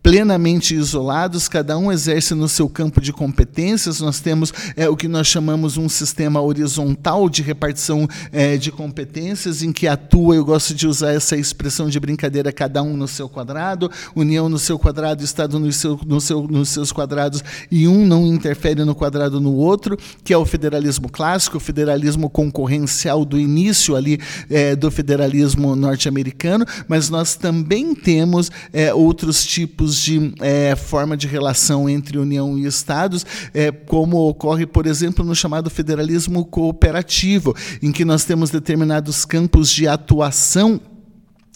plenamente isolados, cada um exerce no seu campo de competências. Nós temos é, o que nós chamamos um sistema horizontal de repartição é, de competências, em que atua, eu gosto de usar essa expressão de brincadeira, cada um no seu quadrado, União no seu quadrado, Estado no seu, no seu, nos seus quadrados, e um não interfere no quadrado no outro, que é o federalismo clássico, o federalismo concorrencial do início ali é, do federalismo norte-americano, mas nós também temos é, outros tipos tipos de é, forma de relação entre União e Estados, é, como ocorre, por exemplo, no chamado federalismo cooperativo, em que nós temos determinados campos de atuação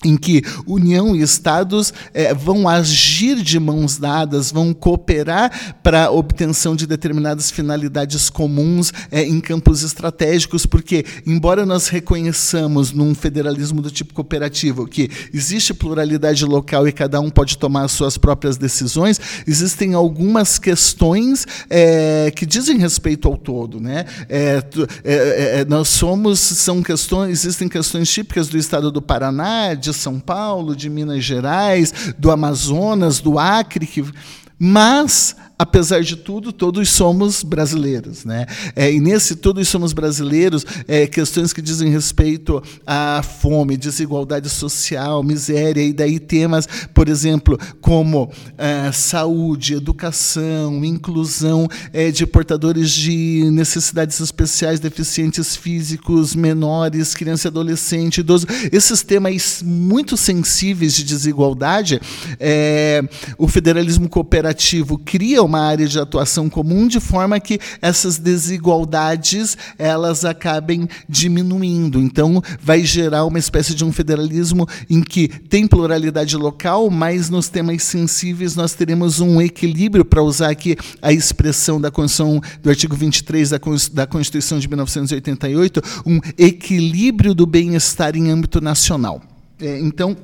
em que União e Estados é, vão agir de mãos dadas, vão cooperar para a obtenção de determinadas finalidades comuns é, em campos estratégicos, porque, embora nós reconheçamos num federalismo do tipo cooperativo que existe pluralidade local e cada um pode tomar as suas próprias decisões, existem algumas questões é, que dizem respeito ao todo. Né? nós somos, são questões, existem questões típicas do estado do Paraná, de são Paulo, de Minas Gerais, do Amazonas, do Acre, que... mas apesar de tudo, todos somos brasileiros. Né? É, e nesse todos somos brasileiros, é, questões que dizem respeito à fome, desigualdade social, miséria, e daí temas, por exemplo, como é, saúde, educação, inclusão é, de portadores de necessidades especiais, deficientes físicos, menores, criança e adolescente, idoso. Esses temas muito sensíveis de desigualdade, é, o federalismo cooperativo cria uma área de atuação comum de forma que essas desigualdades elas acabem diminuindo. Então, vai gerar uma espécie de um federalismo em que tem pluralidade local, mas nos temas sensíveis nós teremos um equilíbrio, para usar aqui a expressão da Constituição do artigo 23 da Constituição de 1988, um equilíbrio do bem-estar em âmbito nacional. É, então,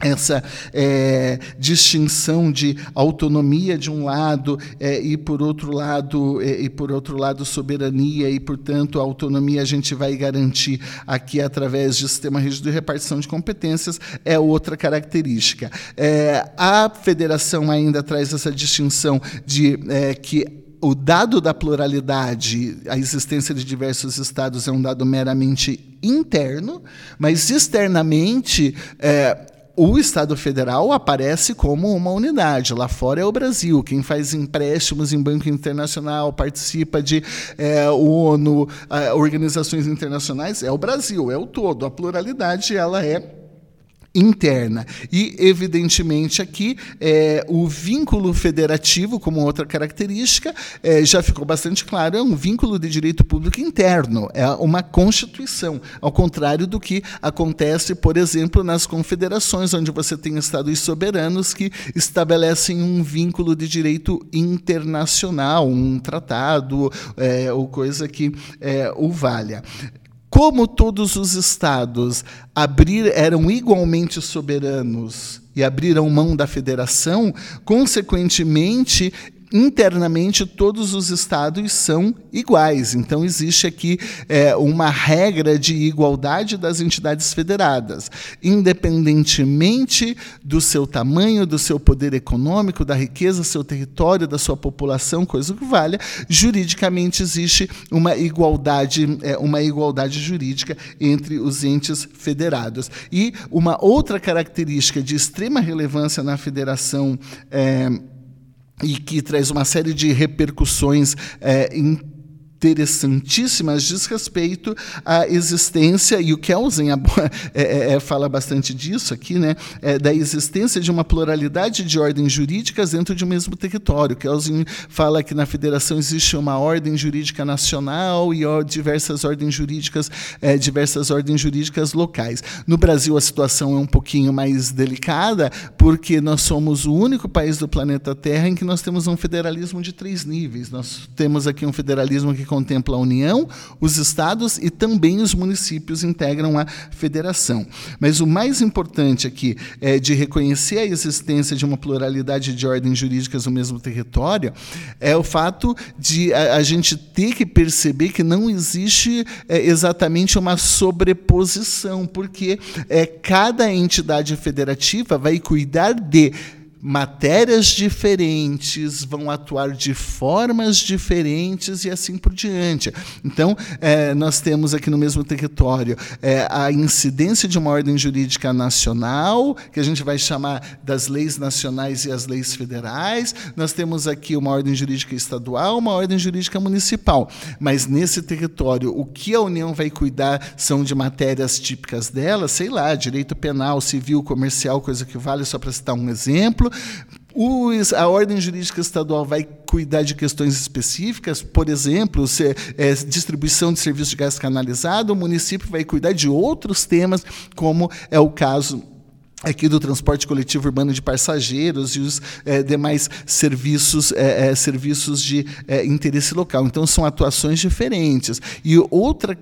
essa é, distinção de autonomia de um lado é, e por outro lado é, e por outro lado soberania e portanto a autonomia a gente vai garantir aqui através de sistema rígido de repartição de competências é outra característica. É, a federação ainda traz essa distinção de é, que o dado da pluralidade, a existência de diversos estados é um dado meramente interno, mas externamente é, o Estado Federal aparece como uma unidade. Lá fora é o Brasil. Quem faz empréstimos em banco internacional, participa de é, ONU, é, organizações internacionais, é o Brasil, é o todo. A pluralidade ela é interna. E, evidentemente, aqui é, o vínculo federativo, como outra característica, é, já ficou bastante claro, é um vínculo de direito público interno, é uma constituição, ao contrário do que acontece, por exemplo, nas confederações, onde você tem estados soberanos que estabelecem um vínculo de direito internacional, um tratado, é, ou coisa que é, o valha como todos os estados abrir, eram igualmente soberanos e abriram mão da federação, consequentemente, internamente todos os estados são iguais. Então, existe aqui é, uma regra de igualdade das entidades federadas, independentemente do seu tamanho, do seu poder econômico, da riqueza, seu território, da sua população, coisa que valha, juridicamente existe uma igualdade, é, uma igualdade jurídica entre os entes federados. E uma outra característica de extrema relevância na federação é, e que traz uma série de repercussões é, interessantíssimas diz respeito à existência, e o Kelsen é, é, é, fala bastante disso aqui, né, é, da existência de uma pluralidade de ordens jurídicas dentro de um mesmo território. Kelsen fala que na federação existe uma ordem jurídica nacional e diversas ordens jurídicas, é, diversas ordens jurídicas locais. No Brasil a situação é um pouquinho mais delicada, porque nós somos o único país do planeta Terra em que nós temos um federalismo de três níveis. Nós temos aqui um federalismo que contempla a União, os estados e também os municípios integram a federação. Mas o mais importante aqui é de reconhecer a existência de uma pluralidade de ordens jurídicas no mesmo território é o fato de a, a gente ter que perceber que não existe é, exatamente uma sobreposição, porque é, cada entidade federativa vai cuidar de matérias diferentes, vão atuar de formas diferentes e assim por diante. Então, é, nós temos aqui no mesmo território é, a incidência de uma ordem jurídica nacional, que a gente vai chamar das leis nacionais e as leis federais, nós temos aqui uma ordem jurídica estadual, uma ordem jurídica municipal. Mas nesse território, o que a União vai cuidar são de matérias típicas dela, sei lá, direito penal, civil, comercial, coisa que vale, só para citar um exemplo. Os, a ordem jurídica estadual vai cuidar de questões específicas, por exemplo, se, é, distribuição de serviços de gás canalizado, o município vai cuidar de outros temas, como é o caso aqui do transporte coletivo urbano de passageiros e os é, demais serviços, é, é, serviços de interesse local. Então, são atuações diferentes. E outra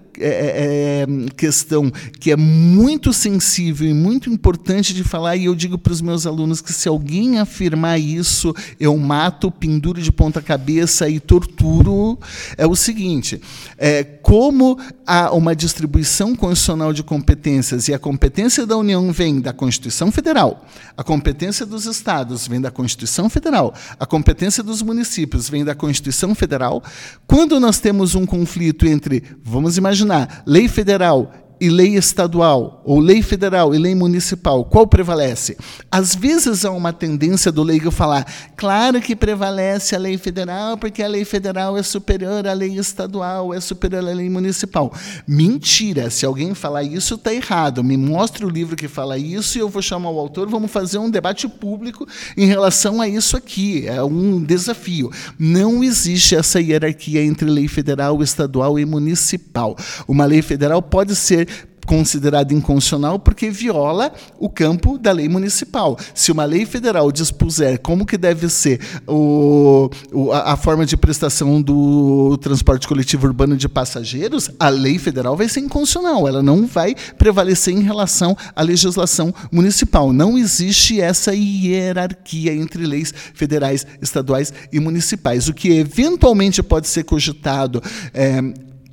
questão que é muito sensível e muito importante de falar, e eu digo para os meus alunos que se alguém afirmar isso, eu mato, penduro de ponta cabeça e torturo, é o seguinte, é, como há uma distribuição constitucional de competências e a competência da União vem da Constituição Federal, a competência dos estados vem da Constituição Federal, a competência dos municípios vem da Constituição Federal, quando nós temos um conflito entre, vamos imaginar, lei federal e lei estadual, ou lei federal e lei municipal, qual prevalece? Às vezes há uma tendência do leigo falar, claro que prevalece a lei federal, porque a lei federal é superior à lei estadual, é superior à lei municipal. Mentira, se alguém falar isso, está errado. Me mostre o livro que fala isso e eu vou chamar o autor, vamos fazer um debate público em relação a isso aqui. É um desafio. Não existe essa hierarquia entre lei federal, estadual e municipal. Uma lei federal pode ser considerada inconstitucional porque viola o campo da lei municipal. Se uma lei federal dispuser como que deve ser o, o, a, a, forma de prestação do transporte coletivo urbano de passageiros, a lei federal vai ser inconstitucional. Ela não vai prevalecer em relação à legislação municipal. Não existe essa hierarquia entre leis federais, estaduais e municipais. O que eventualmente pode ser cogitado é,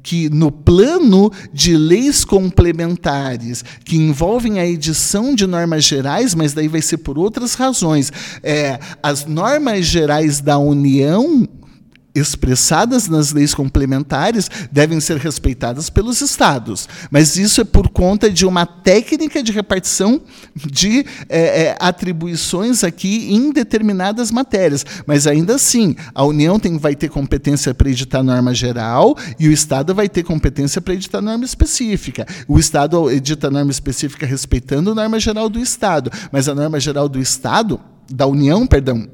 que no plano de leis complementares que envolvem a edição de normas gerais, mas daí vai ser por outras razões, é, as normas gerais da União expressadas nas leis complementares devem ser respeitadas pelos estados. Mas isso é por conta de uma técnica de repartição de é, é, atribuições aqui em determinadas matérias. Mas ainda assim, a União tem, vai ter competência para editar norma geral e o Estado vai ter competência para editar norma específica. O Estado edita norma específica respeitando a norma geral do Estado, mas a norma geral do Estado, da União, perdão,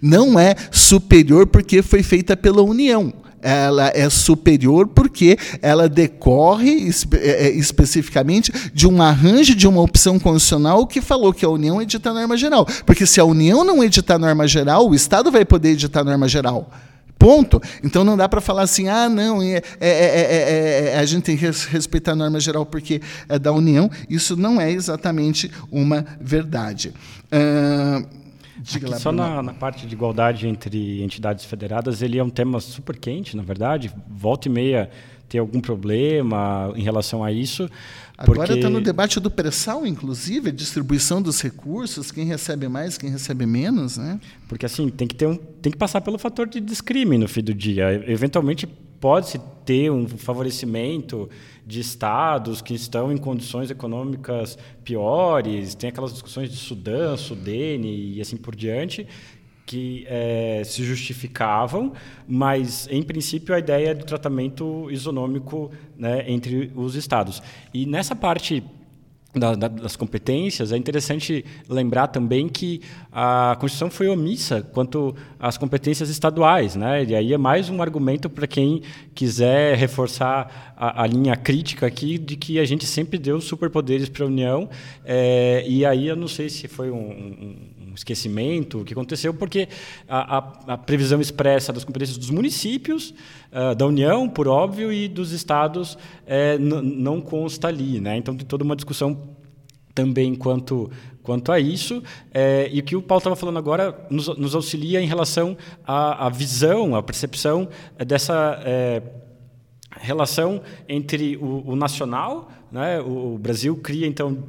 não é superior porque foi feita pela União. Ela é superior porque ela decorre espe é, é, especificamente de um arranjo de uma opção constitucional que falou que a União edita a norma geral. Porque se a União não editar a norma geral, o Estado vai poder editar a norma geral. Ponto. Então não dá para falar assim, ah, não, é, é, é, a gente tem que respeitar a norma geral porque é da União. Isso não é exatamente uma verdade. Uh, Diga só na, na, parte de igualdade entre entidades federadas, ele é um tema super quente, na verdade. Volta e meia tem algum problema em relação a isso. Agora está no debate do pré-sal, inclusive, a distribuição dos recursos, quem recebe mais, quem recebe menos, né? Porque assim tem que ter um, tem que passar pelo fator de descrime no fim do dia. Eventualmente pode-se ter um favorecimento de estados que estão em condições econômicas piores, tem aquelas discussões de Sudã, Sudene e assim por diante, que é, se justificavam, mas, em princípio, a ideia do tratamento isonômico né, entre os estados. E nessa parte da, da, das competências, é interessante lembrar também que a Constituição foi omissa quanto às competências estaduais. Né? E aí é mais um argumento para quem quiser reforçar a, a, linha crítica aqui de que a gente sempre deu superpoderes para a União. É, e aí eu não sei se foi um, um esquecimento, o que aconteceu, porque a, a, a previsão expressa das competências dos municípios, uh, da União, por óbvio, e dos estados é, não consta ali. Né? Então, tem toda uma discussão também quanto, quanto a isso. É, e o que o Paulo estava falando agora nos, nos, auxilia em relação à, à visão, à percepção dessa é, relação entre o, o nacional, né? o, o Brasil cria, então,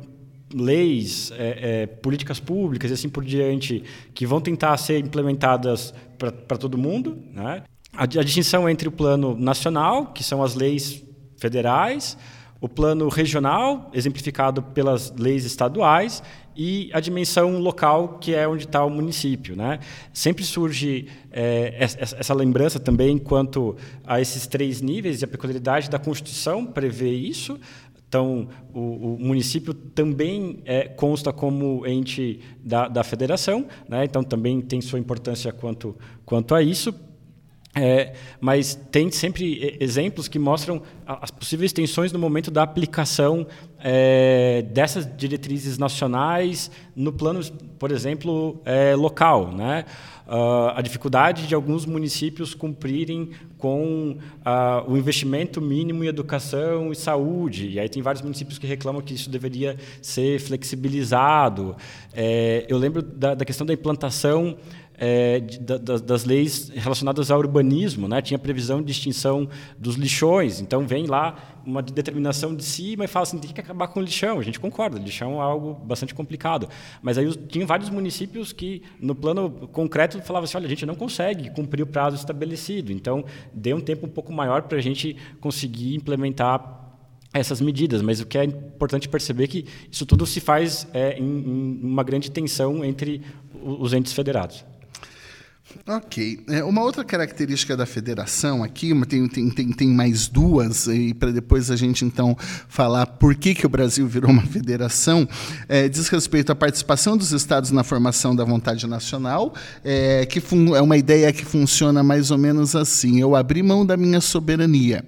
leis, é, é, políticas públicas e assim por diante, que vão tentar ser implementadas para todo mundo. Né? A, a, distinção entre o plano nacional, que são as leis federais, o plano regional, exemplificado pelas leis estaduais, e a dimensão local, que é onde está o município. Né? Sempre surge é, essa lembrança também quanto a esses três níveis, e a peculiaridade da Constituição prevê isso, então, o, o município também é, consta como ente da, da federação, né? então também tem sua importância quanto, quanto a isso. É, mas tem sempre exemplos que mostram as possíveis tensões no momento da aplicação é, dessas diretrizes nacionais no plano, por exemplo, é, local, né? Uh, a dificuldade de alguns municípios cumprirem com uh, o investimento mínimo em educação e saúde. E aí tem vários municípios que reclamam que isso deveria ser flexibilizado. É, eu lembro da, da questão da implantação é, de, da, das leis relacionadas ao urbanismo, né? tinha previsão de extinção dos lixões, então vem lá uma determinação de cima e fala assim, tem que acabar com o lixão, a gente concorda, lixão é algo bastante complicado, mas aí tinha vários municípios que, no plano concreto, falavam assim, olha, a gente não consegue cumprir o prazo estabelecido, então dê um tempo um pouco maior para a gente conseguir implementar essas medidas, mas o que é importante perceber é que isso tudo se faz é, em, em uma grande tensão entre os entes federados. Ok. É, uma outra característica da federação aqui, tem, tem, tem, tem mais duas, e para depois a gente então falar por que, que o Brasil virou uma federação, é, diz respeito à participação dos estados na formação da vontade nacional, é, que é uma ideia que funciona mais ou menos assim: eu abri mão da minha soberania.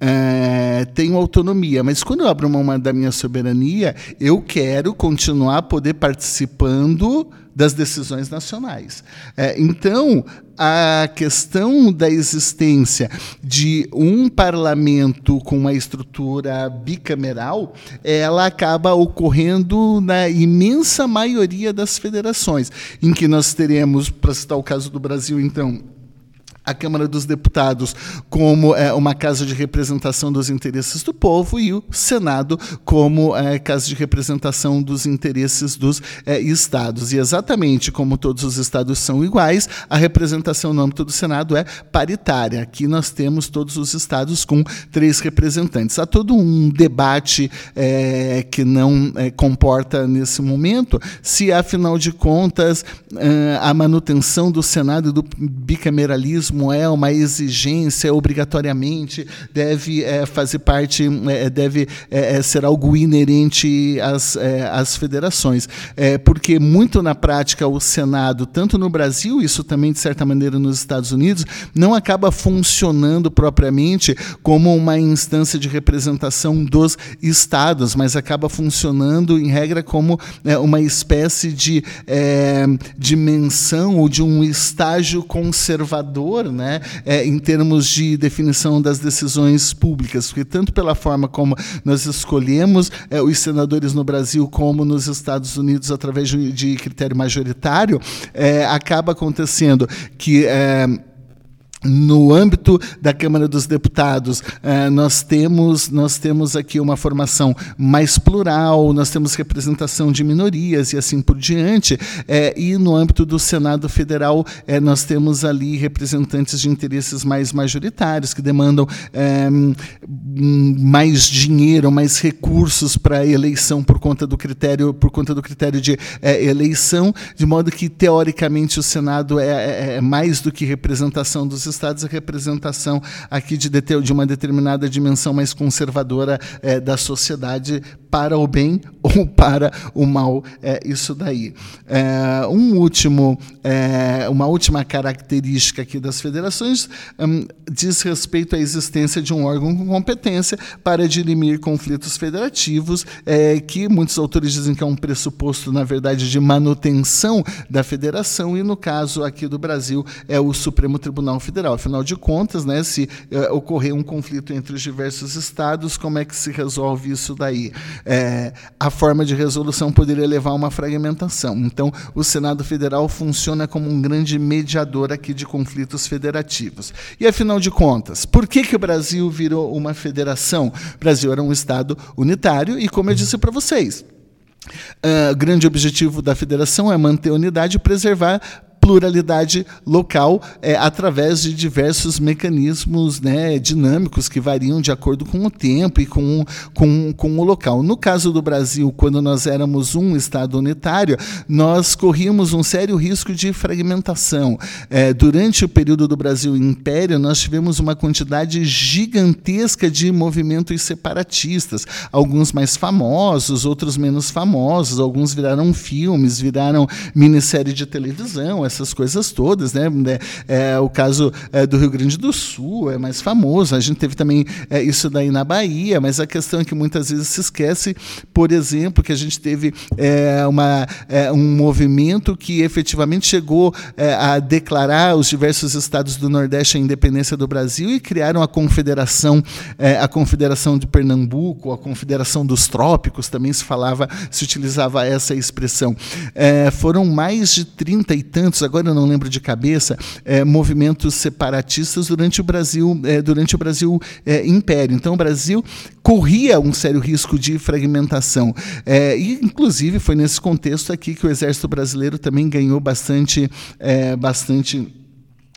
É, tenho autonomia, mas quando eu abro mão da minha soberania, eu quero continuar poder participando das decisões nacionais. É, então, a questão da existência de um parlamento com uma estrutura bicameral, ela acaba ocorrendo na imensa maioria das federações, em que nós teremos, para citar o caso do Brasil, então, a Câmara dos Deputados como é, uma casa de representação dos interesses do povo e o Senado como é, casa de representação dos interesses dos é, estados. E exatamente como todos os estados são iguais, a representação no âmbito do Senado é paritária. Aqui nós temos todos os estados com três representantes. Há todo um debate é, que não é, comporta nesse momento se, afinal de contas, é, a manutenção do Senado e do bicameralismo é uma exigência, obrigatoriamente deve é, fazer parte, é, deve é, é ser algo inerente às, é, às federações. É, porque, muito na prática, o Senado, tanto no Brasil, isso também, de certa maneira, nos Estados Unidos, não acaba funcionando propriamente como uma instância de representação dos estados, mas acaba funcionando, em regra, como uma espécie de dimensão ou de um estágio conservador né, é, em termos de definição das decisões públicas, porque tanto pela forma como nós escolhemos é, os senadores no Brasil como nos Estados Unidos através de, critério majoritário, é, acaba acontecendo que é, no âmbito da Câmara dos Deputados, eh, nós, temos, nós temos aqui uma formação mais plural, nós temos representação de minorias e assim por diante. Eh, e no âmbito do Senado Federal, eh, nós temos ali representantes de interesses mais majoritários, que demandam mais dinheiro, mais recursos para a eleição por conta do critério, por conta do critério de eleição, de modo que, teoricamente, o Senado é, é, é mais do que representação dos estados a representação aqui de, de uma determinada dimensão mais conservadora é, da sociedade para o bem ou para o mal, é isso daí. É, um último, é, uma última característica aqui das federações hum, diz respeito à existência de um órgão com competência para dirimir conflitos federativos, é, que muitos autores dizem que é um pressuposto, na verdade, de manutenção da federação, e no caso aqui do Brasil é o Supremo Tribunal Federal. Afinal de contas, né, se é, ocorrer um conflito entre os diversos estados, como é que se resolve isso daí? é, a forma de resolução poderia levar a uma fragmentação. Então, o Senado Federal funciona como um grande mediador aqui de conflitos federativos. E, afinal de contas, por que, que o Brasil virou uma federação? O Brasil era um Estado unitário e, como eu disse para vocês, o uh, grande objetivo da federação é manter a unidade e preservar pluralidade local é, através de diversos mecanismos né, dinâmicos que variam de acordo com o tempo e com, com, com o local. No caso do Brasil, quando nós éramos um Estado unitário, nós corríamos um sério risco de fragmentação. É, durante o período do Brasil Império, nós tivemos uma quantidade gigantesca de movimentos separatistas, alguns mais famosos, outros menos famosos, alguns viraram filmes, viraram minissérie de televisão, essas coisas todas, né? É, o caso é, do Rio Grande do Sul é mais famoso. A gente teve também é, isso daí na Bahia, mas a questão é que muitas vezes se esquece, por exemplo, que a gente teve é, uma, é, um movimento que efetivamente chegou é, a declarar os diversos estados do Nordeste a independência do Brasil e criaram a confederação, a confederação de Pernambuco, a confederação dos trópicos, também se falava, se utilizava essa expressão. foram mais de 30 e tantos, agora eu não lembro de cabeça, movimentos separatistas durante o Brasil, durante o Brasil Império. Então o Brasil corria um sério risco de fragmentação. É, e, inclusive, foi nesse contexto aqui que o Exército Brasileiro também ganhou bastante, é, bastante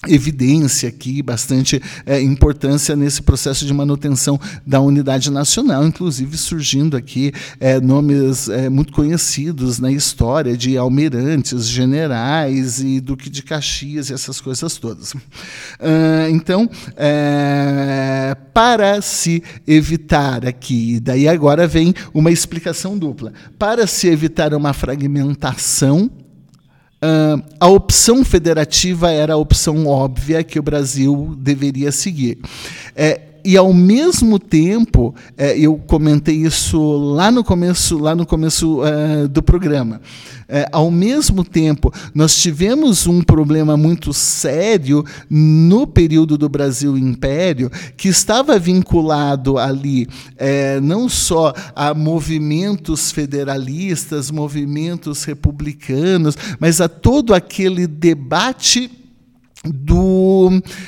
evidência aqui, bastante é, importância nesse processo de manutenção da unidade nacional, inclusive surgindo aqui é, nomes é, muito conhecidos na história de almirantes, generais e duque de Caxias e essas coisas todas. Uh, então, é, para se evitar aqui, daí agora vem uma explicação dupla, para se evitar uma fragmentação Uh, a opção federativa era a opção óbvia que o Brasil deveria seguir. É, e ao mesmo tempo, é, eu comentei isso lá no começo, lá no começo uh, do programa. É, ao mesmo tempo, nós tivemos um problema muito sério no período do Brasil Império, que estava vinculado ali é, não só a movimentos federalistas, movimentos republicanos, mas a todo aquele debate do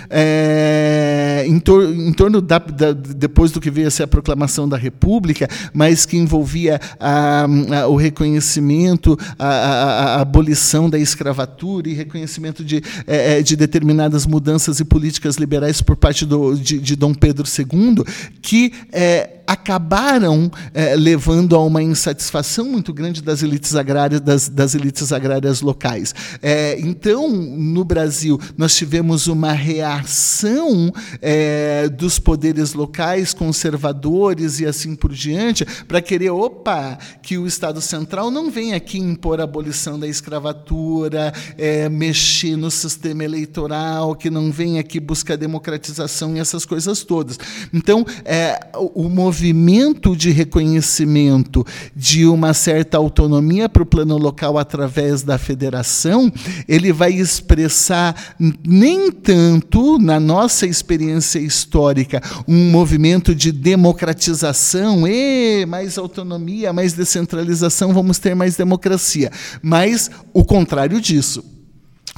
é, em, tor em, torno da, da, depois do que veio a ser a proclamação da República, mas que envolvia a, a, o reconhecimento, a, abolição da escravatura e reconhecimento de, é, é, de determinadas mudanças e políticas liberais por parte do, de, de Dom Pedro II, que é, acabaram é, levando a uma insatisfação muito grande das elites agrárias, das, das elites agrárias locais. É, então, no Brasil, nós tivemos uma reação é, dos poderes locais, conservadores e assim por diante, para querer, opa, que o Estado Central não vem aqui impor a abolição da escravatura, mexer no sistema eleitoral, que não vem aqui buscar democratização e essas coisas todas. Então, o movimento movimento de reconhecimento de uma certa autonomia para o plano local através da federação, ele vai expressar nem tanto, na nossa experiência histórica, um movimento de democratização, e mais autonomia, mais descentralização, vamos ter mais democracia, mas o contrário disso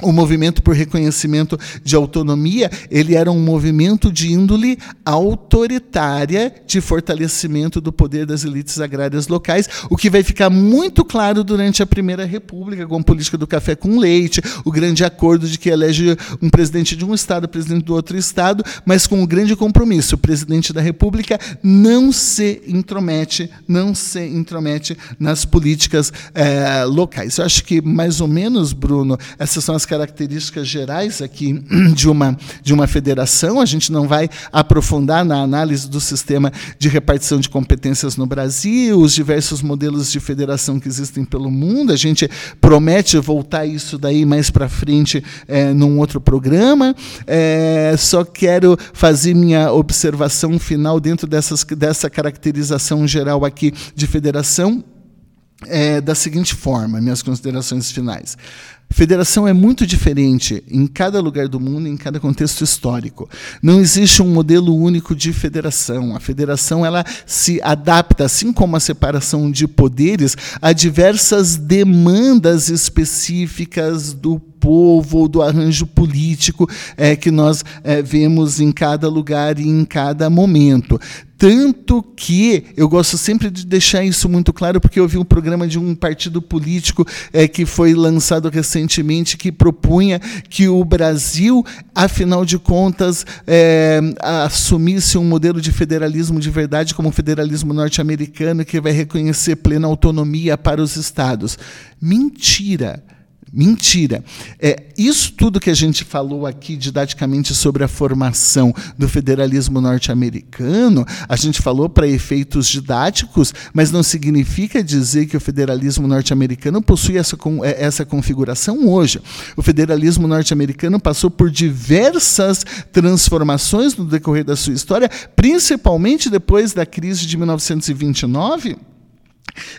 o movimento por reconhecimento de autonomia, ele era um movimento de índole autoritária de fortalecimento do poder das elites agrárias locais, o que vai ficar muito claro durante a Primeira República, com a política do café com leite, o grande acordo de que elege um presidente de um estado, presidente do outro estado, mas com o grande compromisso, o presidente da República não se intromete, não se intromete nas políticas é, locais. Eu acho que mais ou menos, Bruno, essas são as características gerais aqui de uma, de uma federação. A gente não vai aprofundar na análise do sistema de repartição de competências no Brasil, os diversos modelos de federação que existem pelo mundo. A gente promete voltar isso daí mais para frente é, num outro programa. É, só quero fazer minha observação final dentro dessas, dessa caracterização geral aqui de federação. É, da seguinte forma, minhas considerações finais. Federação é muito diferente em cada lugar do mundo, em cada contexto histórico. Não existe um modelo único de federação. A federação ela se adapta, assim como a separação de poderes, a diversas demandas específicas do povo, do arranjo político é, que nós é, vemos em cada lugar e em cada momento. Tanto que eu gosto sempre de deixar isso muito claro, porque eu vi um programa de um partido político é, que foi lançado recentemente que propunha que o Brasil, afinal de contas, é, assumisse um modelo de federalismo de verdade, como o federalismo norte-americano, que vai reconhecer plena autonomia para os estados. Mentira! Mentira. É, isso tudo que a gente falou aqui didaticamente sobre a formação do federalismo norte-americano, a gente falou para efeitos didáticos, mas não significa dizer que o federalismo norte-americano possui essa, é, essa configuração hoje. O federalismo norte-americano passou por diversas transformações no decorrer da sua história, principalmente depois da crise de 1929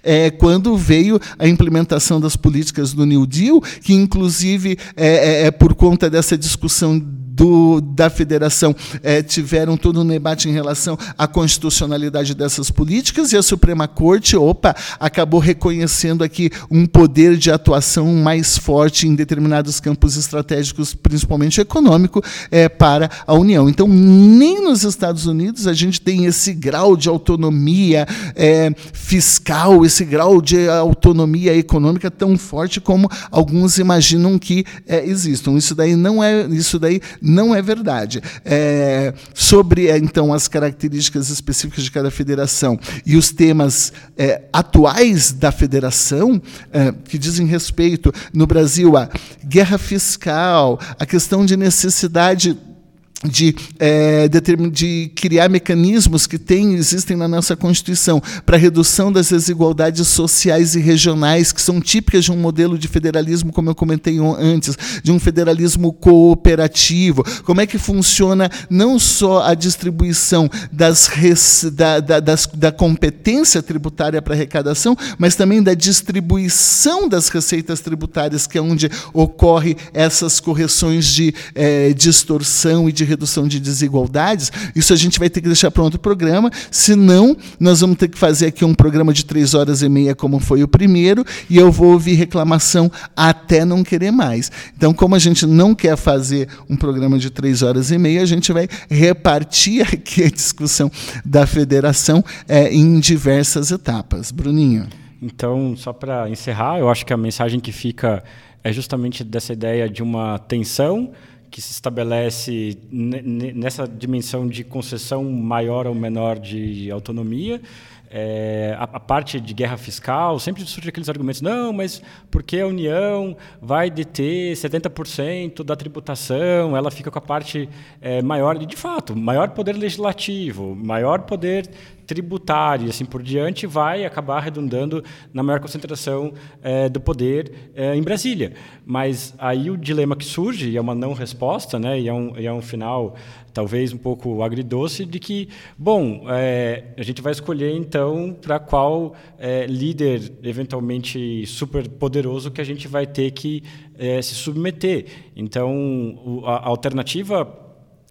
é, quando veio a implementação das políticas do New Deal, que inclusive é, é, é por conta dessa discussão do, da federação é, tiveram todo um debate em relação à constitucionalidade dessas políticas e a Suprema Corte, opa, acabou reconhecendo aqui um poder de atuação mais forte em determinados campos estratégicos, principalmente econômico, é, para a União. Então, nem nos Estados Unidos a gente tem esse grau de autonomia é, fiscal, esse grau de autonomia econômica tão forte como alguns imaginam que é, existam. Isso daí não é, isso daí não é verdade. É, sobre, é, então, as características específicas de cada federação e os temas é, atuais da federação, é, que dizem respeito, no Brasil, a guerra fiscal, a questão de necessidade de, é, de, criar mecanismos que tem, existem na nossa Constituição para redução das desigualdades sociais e regionais, que são típicas de um modelo de federalismo, como eu comentei antes, de um federalismo cooperativo. Como é que funciona não só a distribuição das, da, da, das, da competência tributária para arrecadação, mas também da distribuição das receitas tributárias, que é onde ocorre essas correções de é, distorção e de redução de desigualdades, isso a gente vai ter que deixar para outro programa, senão nós vamos ter que fazer aqui um programa de três horas e meia, como foi o primeiro, e eu vou ouvir reclamação até não querer mais. Então, como a gente não quer fazer um programa de três horas e meia, a gente vai repartir aqui a discussão da federação é, em diversas etapas. Bruninho. Então, só para encerrar, eu acho que a mensagem que fica é justamente dessa ideia de uma tensão que se estabelece nessa dimensão de concessão maior ou menor de autonomia. É, a, a, parte de guerra fiscal, sempre surge aqueles argumentos, não, mas porque a União vai deter 70% da tributação, ela fica com a parte é, maior, e de fato, maior poder legislativo, maior poder tributário e assim por diante, vai acabar redundando na maior concentração é, do poder é, em Brasília. Mas aí o dilema que surge, e é uma não resposta, né, e, é um, e é um final talvez um pouco agridoce, de que, bom, é, a gente vai escolher então para qual líder eventualmente super poderoso que a gente vai ter que se submeter. Então, a alternativa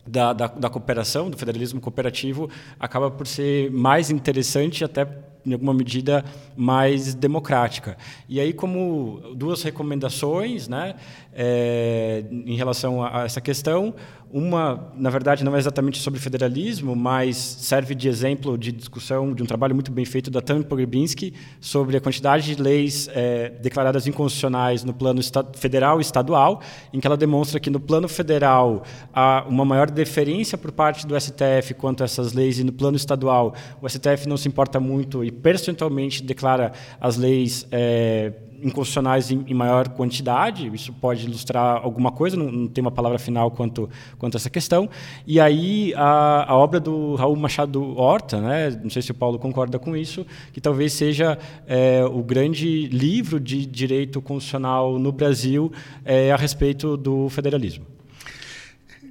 da, da, da, cooperação, do federalismo cooperativo, acaba por ser mais interessante, até em alguma medida mais democrática. E aí, como duas recomendações, né, é, em relação a, a essa questão, uma, na verdade, não é exatamente sobre federalismo, mas serve de exemplo de discussão de um trabalho muito bem feito da Tami Pogrebinski sobre a quantidade de leis é, declaradas inconstitucionais no plano federal e estadual, em que ela demonstra que no plano federal há uma maior deferência por parte do STF quanto a essas leis, e no plano estadual o STF não se importa muito e percentualmente declara as leis é, inconstitucionais em, em, maior quantidade, isso pode ilustrar alguma coisa, não, não, tem uma palavra final quanto, quanto a essa questão. E aí a, a obra do Raul Machado Horta, né, não sei se o Paulo concorda com isso, que talvez seja é, o grande livro de direito constitucional no Brasil é, a respeito do federalismo.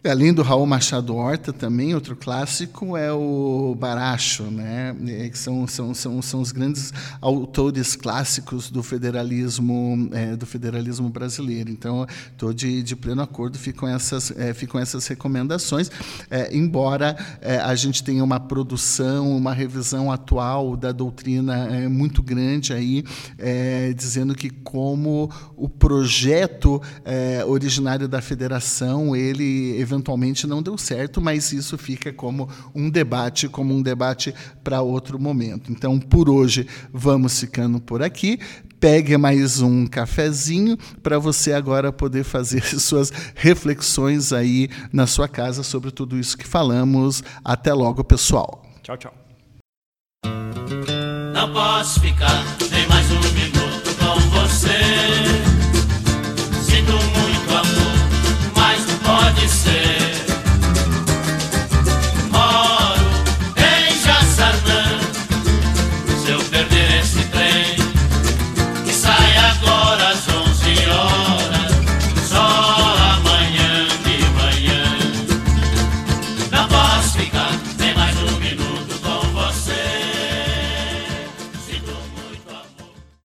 Além do Raul Machado Horta, também outro clássico é o Baracho, né? É, que são, são, são, são os grandes autores clássicos do federalismo é, do federalismo brasileiro. Então, estou de, de pleno acordo, ficam essas, é, ficam essas recomendações, é, embora é, a gente tenha uma produção, uma revisão atual da doutrina é, muito grande aí, dizendo que como o projeto originário da federação, ele eventualmente não deu certo, mas isso fica como um debate, como um debate para outro momento. Então, por hoje, vamos ficando por aqui. Pegue mais um cafezinho para você agora poder fazer suas reflexões aí na sua casa sobre tudo isso que falamos. Até logo, pessoal. Tchau, tchau. Não posso ficar nem mais um